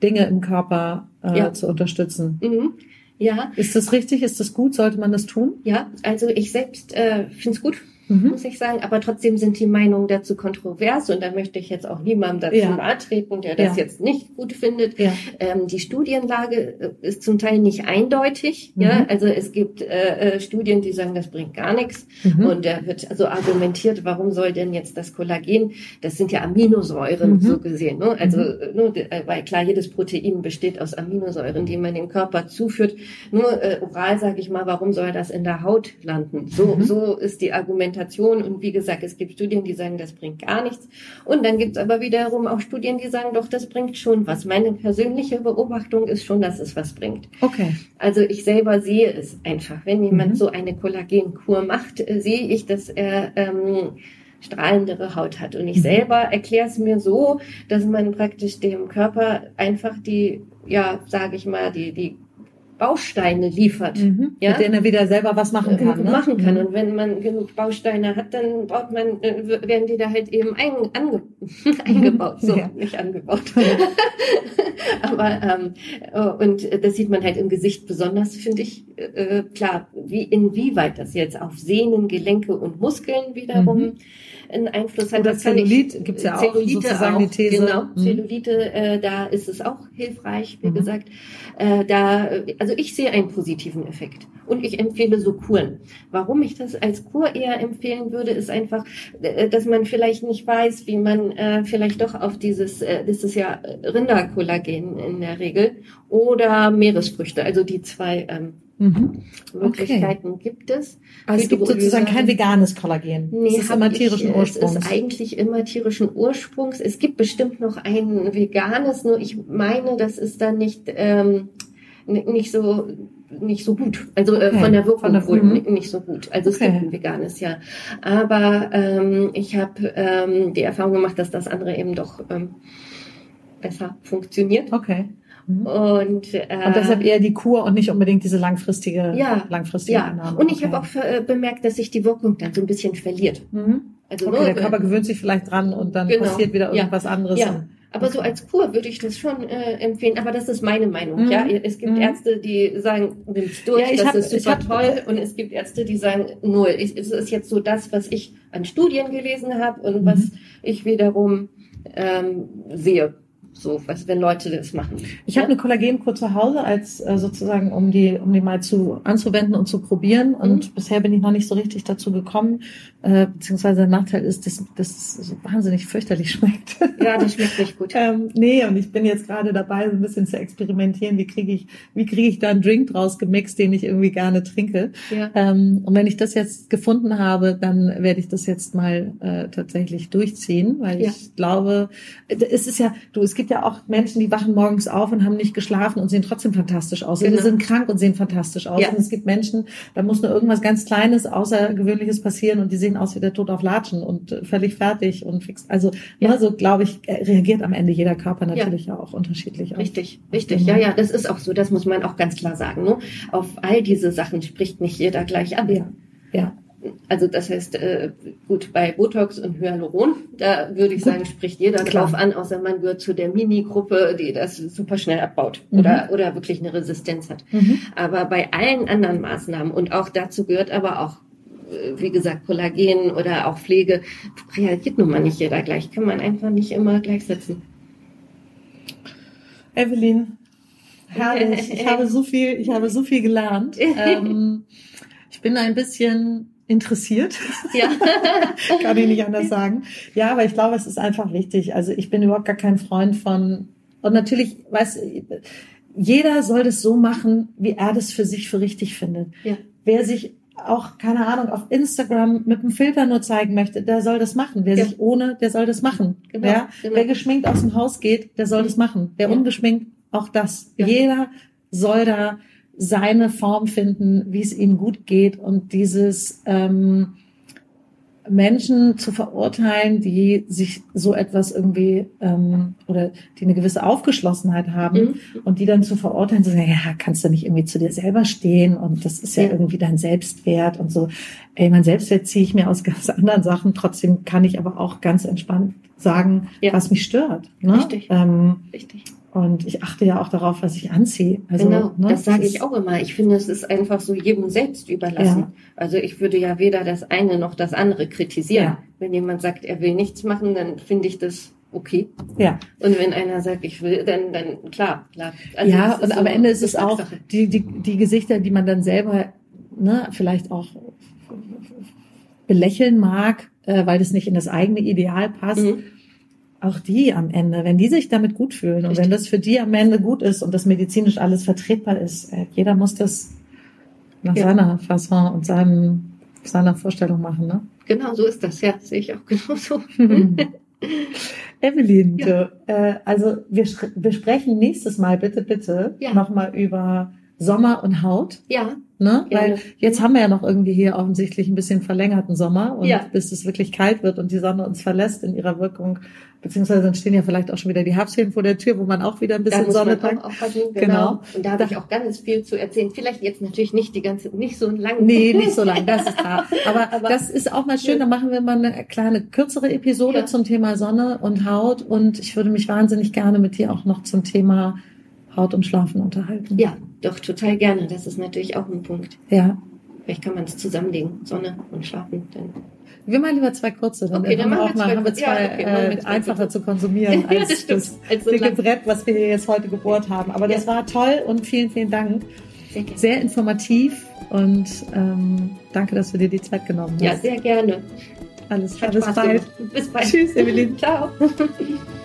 Dinge im Körper äh, ja. zu unterstützen. Mhm. Ja. Ist das richtig? Ist das gut? Sollte man das tun? Ja, also ich selbst äh, finde es gut mhm. muss ich sagen. Aber trotzdem sind die Meinungen dazu kontrovers und da möchte ich jetzt auch niemandem dazu ja. beitreten, der das ja. jetzt nicht gut findet. Ja. Ähm, die Studienlage äh, ist zum Teil nicht eindeutig. Mhm. Ja, also es gibt äh, äh, Studien, die sagen, das bringt gar nichts. Mhm. Und da wird also argumentiert, warum soll denn jetzt das Kollagen? Das sind ja Aminosäuren mhm. so gesehen. Ne? Also mhm. Äh, ne, äh, weil klar jedes Protein besteht aus Aminosäuren, die man dem Körper zuführt. Nur äh, oral sage ich mal, warum soll das in der Haut landen? So mhm. so ist die Argumentation Argumentation. Und wie gesagt, es gibt Studien, die sagen, das bringt gar nichts. Und dann gibt es aber wiederum auch Studien, die sagen, doch, das bringt schon was. Meine persönliche Beobachtung ist schon, dass es was bringt. Okay. Also ich selber sehe es einfach. Wenn jemand mhm. so eine Kollagenkur macht, äh, sehe ich, dass er ähm, strahlendere Haut hat. Und ich mhm. selber erkläre es mir so, dass man praktisch dem Körper einfach die, ja, sage ich mal, die, die Bausteine liefert, mhm. ja? mit denen er wieder selber was machen kann. Ne? Machen kann. Mhm. Und wenn man genug Bausteine hat, dann braucht man, äh, werden die da halt eben ein, ange, eingebaut, so ja. nicht angebaut. Aber ähm, äh, und das sieht man halt im Gesicht besonders, finde ich äh, klar, wie inwieweit das jetzt auf Sehnen, Gelenke und Muskeln wiederum mhm einen Einfluss hat. Oder das Zellulit gibt es ja auch sozusagen auch, die These. Genau, mhm. Zellulite, äh, da ist es auch hilfreich, wie mhm. gesagt. Äh, da, also ich sehe einen positiven Effekt und ich empfehle so Kuren. Warum ich das als Kur eher empfehlen würde, ist einfach, äh, dass man vielleicht nicht weiß, wie man äh, vielleicht doch auf dieses, äh, das ist ja Rinderkollagen in der Regel oder Meeresfrüchte, also die zwei ähm, Mhm. Möglichkeiten okay. gibt es. Also es gibt sozusagen kein veganes Kollagen. Nee, es ist immer tierischen ich, Ursprungs. Es ist eigentlich immer tierischen Ursprungs. Es gibt bestimmt noch ein veganes, nur ich meine, das ist dann nicht ähm, nicht so nicht so gut. Also äh, okay. von der Wirkung von der, wohl mhm. nicht so gut. Also es okay. gibt ein veganes, ja. Aber ähm, ich habe ähm, die Erfahrung gemacht, dass das andere eben doch ähm, besser funktioniert. Okay. Mhm. Und, äh, und deshalb eher die Kur und nicht unbedingt diese langfristige, ja, langfristige ja. Annahme. Und ich okay. habe auch äh, bemerkt, dass sich die Wirkung dann so ein bisschen verliert. Mhm. Also okay, nur, der Körper gewöhnt sich vielleicht dran und dann genau. passiert wieder irgendwas ja. anderes. Ja. Aber so als Kur würde ich das schon äh, empfehlen. Aber das ist meine Meinung. Mhm. Ja, es gibt mhm. Ärzte, die sagen, nimm's durch, ja, das hab, ist super hab, toll. Und es gibt Ärzte, die sagen, null. Ich, es ist jetzt so das, was ich an Studien gelesen habe und mhm. was ich wiederum ähm, sehe. So, was, wenn Leute das machen. Ich habe eine Kollagenkur zu Hause, als äh, sozusagen, um die, um die mal zu anzuwenden und zu probieren. Und mhm. bisher bin ich noch nicht so richtig dazu gekommen. Äh, beziehungsweise der Nachteil ist, dass das so wahnsinnig fürchterlich schmeckt. Ja, das schmeckt nicht gut. ähm, nee, und ich bin jetzt gerade dabei, so ein bisschen zu experimentieren. Wie kriege ich, wie kriege ich da einen Drink draus gemixt, den ich irgendwie gerne trinke? Ja. Ähm, und wenn ich das jetzt gefunden habe, dann werde ich das jetzt mal äh, tatsächlich durchziehen, weil ja. ich glaube, es ist ja, du, es gibt gibt ja auch Menschen, die wachen morgens auf und haben nicht geschlafen und sehen trotzdem fantastisch aus. Genau. Oder sind krank und sehen fantastisch aus. Ja. Und es gibt Menschen, da muss nur irgendwas ganz Kleines, Außergewöhnliches passieren und die sehen aus wie der Tod auf Latschen und äh, völlig fertig und fix. Also, ja. ne, so glaube ich, äh, reagiert am Ende jeder Körper natürlich ja, ja auch unterschiedlich. Richtig, auf, richtig. Ja, ja, das ist auch so. Das muss man auch ganz klar sagen. Ne? Auf all diese Sachen spricht nicht jeder gleich an. Ja. Ja also das heißt, äh, gut, bei Botox und Hyaluron, da würde ich sagen, spricht jeder Klar. drauf an, außer man gehört zu der Mini-Gruppe, die das super schnell abbaut mhm. oder, oder wirklich eine Resistenz hat. Mhm. Aber bei allen anderen Maßnahmen und auch dazu gehört aber auch äh, wie gesagt, Kollagen oder auch Pflege, reagiert nun mal nicht jeder gleich, kann man einfach nicht immer gleichsetzen. Evelyn, herrlich. Ich habe so viel, ich habe so viel gelernt. Ähm, ich bin ein bisschen interessiert. Ja. Kann ich nicht anders sagen. Ja, aber ich glaube, es ist einfach wichtig. Also ich bin überhaupt gar kein Freund von, und natürlich, weiß, jeder soll das so machen, wie er das für sich für richtig findet. Ja. Wer sich auch, keine Ahnung, auf Instagram mit einem Filter nur zeigen möchte, der soll das machen. Wer ja. sich ohne, der soll das machen. Genau, ja? Genau. Wer geschminkt aus dem Haus geht, der soll das machen. Wer ungeschminkt, auch das. Jeder soll da seine Form finden, wie es ihnen gut geht und dieses ähm, Menschen zu verurteilen, die sich so etwas irgendwie ähm, oder die eine gewisse Aufgeschlossenheit haben mhm. und die dann zu verurteilen, zu sagen, ja, kannst du nicht irgendwie zu dir selber stehen und das ist ja, ja. irgendwie dein Selbstwert und so. Ey, mein Selbstwert ziehe ich mir aus ganz anderen Sachen. Trotzdem kann ich aber auch ganz entspannt sagen, ja. was mich stört. Ne? Richtig. Ähm, Richtig. Und ich achte ja auch darauf, was ich anziehe. Also, genau, ne, das sage ich auch immer. Ich finde, es ist einfach so jedem selbst überlassen. Ja. Also ich würde ja weder das eine noch das andere kritisieren. Ja. Wenn jemand sagt, er will nichts machen, dann finde ich das okay. Ja. Und wenn einer sagt, ich will, dann, dann klar, klar. Also ja, und so am Ende ist es auch die, die, die Gesichter, die man dann selber ne, vielleicht auch belächeln mag, äh, weil das nicht in das eigene Ideal passt. Mhm auch die am Ende, wenn die sich damit gut fühlen und wenn das für die am Ende gut ist und das medizinisch alles vertretbar ist, äh, jeder muss das nach ja. seiner Fasson und seinem seiner Vorstellung machen, ne? Genau, so ist das, ja, sehe ich auch genauso. Evelyn, ja. du, äh, also wir, wir sprechen nächstes Mal bitte, bitte Ja. nochmal über Sommer und Haut. Ja, Ne? Gerne. Weil jetzt haben wir ja noch irgendwie hier offensichtlich ein bisschen verlängerten Sommer und Ja. bis es wirklich kalt wird und die Sonne uns verlässt in ihrer Wirkung, beziehungsweise dann stehen ja vielleicht auch schon wieder die Herbstferien vor der Tür, wo man auch wieder ein bisschen Sonne tankt. genau. Genau. Und da habe ich auch ganz viel zu erzählen. Vielleicht jetzt natürlich nicht die ganze, nicht so lang. Nee, nicht so lang, das ist klar. Aber, Aber- das ist auch mal schön, Ja. dann machen wir mal eine kleine kürzere Episode Ja. zum Thema Sonne und Haut und ich würde mich wahnsinnig gerne mit dir auch noch zum Thema Haut und Schlafen unterhalten. Ja, doch, total gerne. Das ist natürlich auch ein Punkt. Ja. Vielleicht kann man es zusammenlegen, Sonne und Schlafen. Dann. Wir machen lieber zwei kurze, dann, Okay, haben dann wir machen auch wir mal, zwei haben wir kurze. Ja, zwei, okay, wir äh, zwei einfacher zu konsumieren Ja, als das stimmt. das Also dicke lang- Brett, was wir jetzt heute gebohrt haben. Aber das Ja. war toll und vielen, vielen Dank. Sehr. Sehr informativ und ähm, danke, dass du dir die Zeit genommen hast. Ja, sehr gerne. Alles klar, bis bald. Bis bald. Tschüss, Evelyn. Ciao.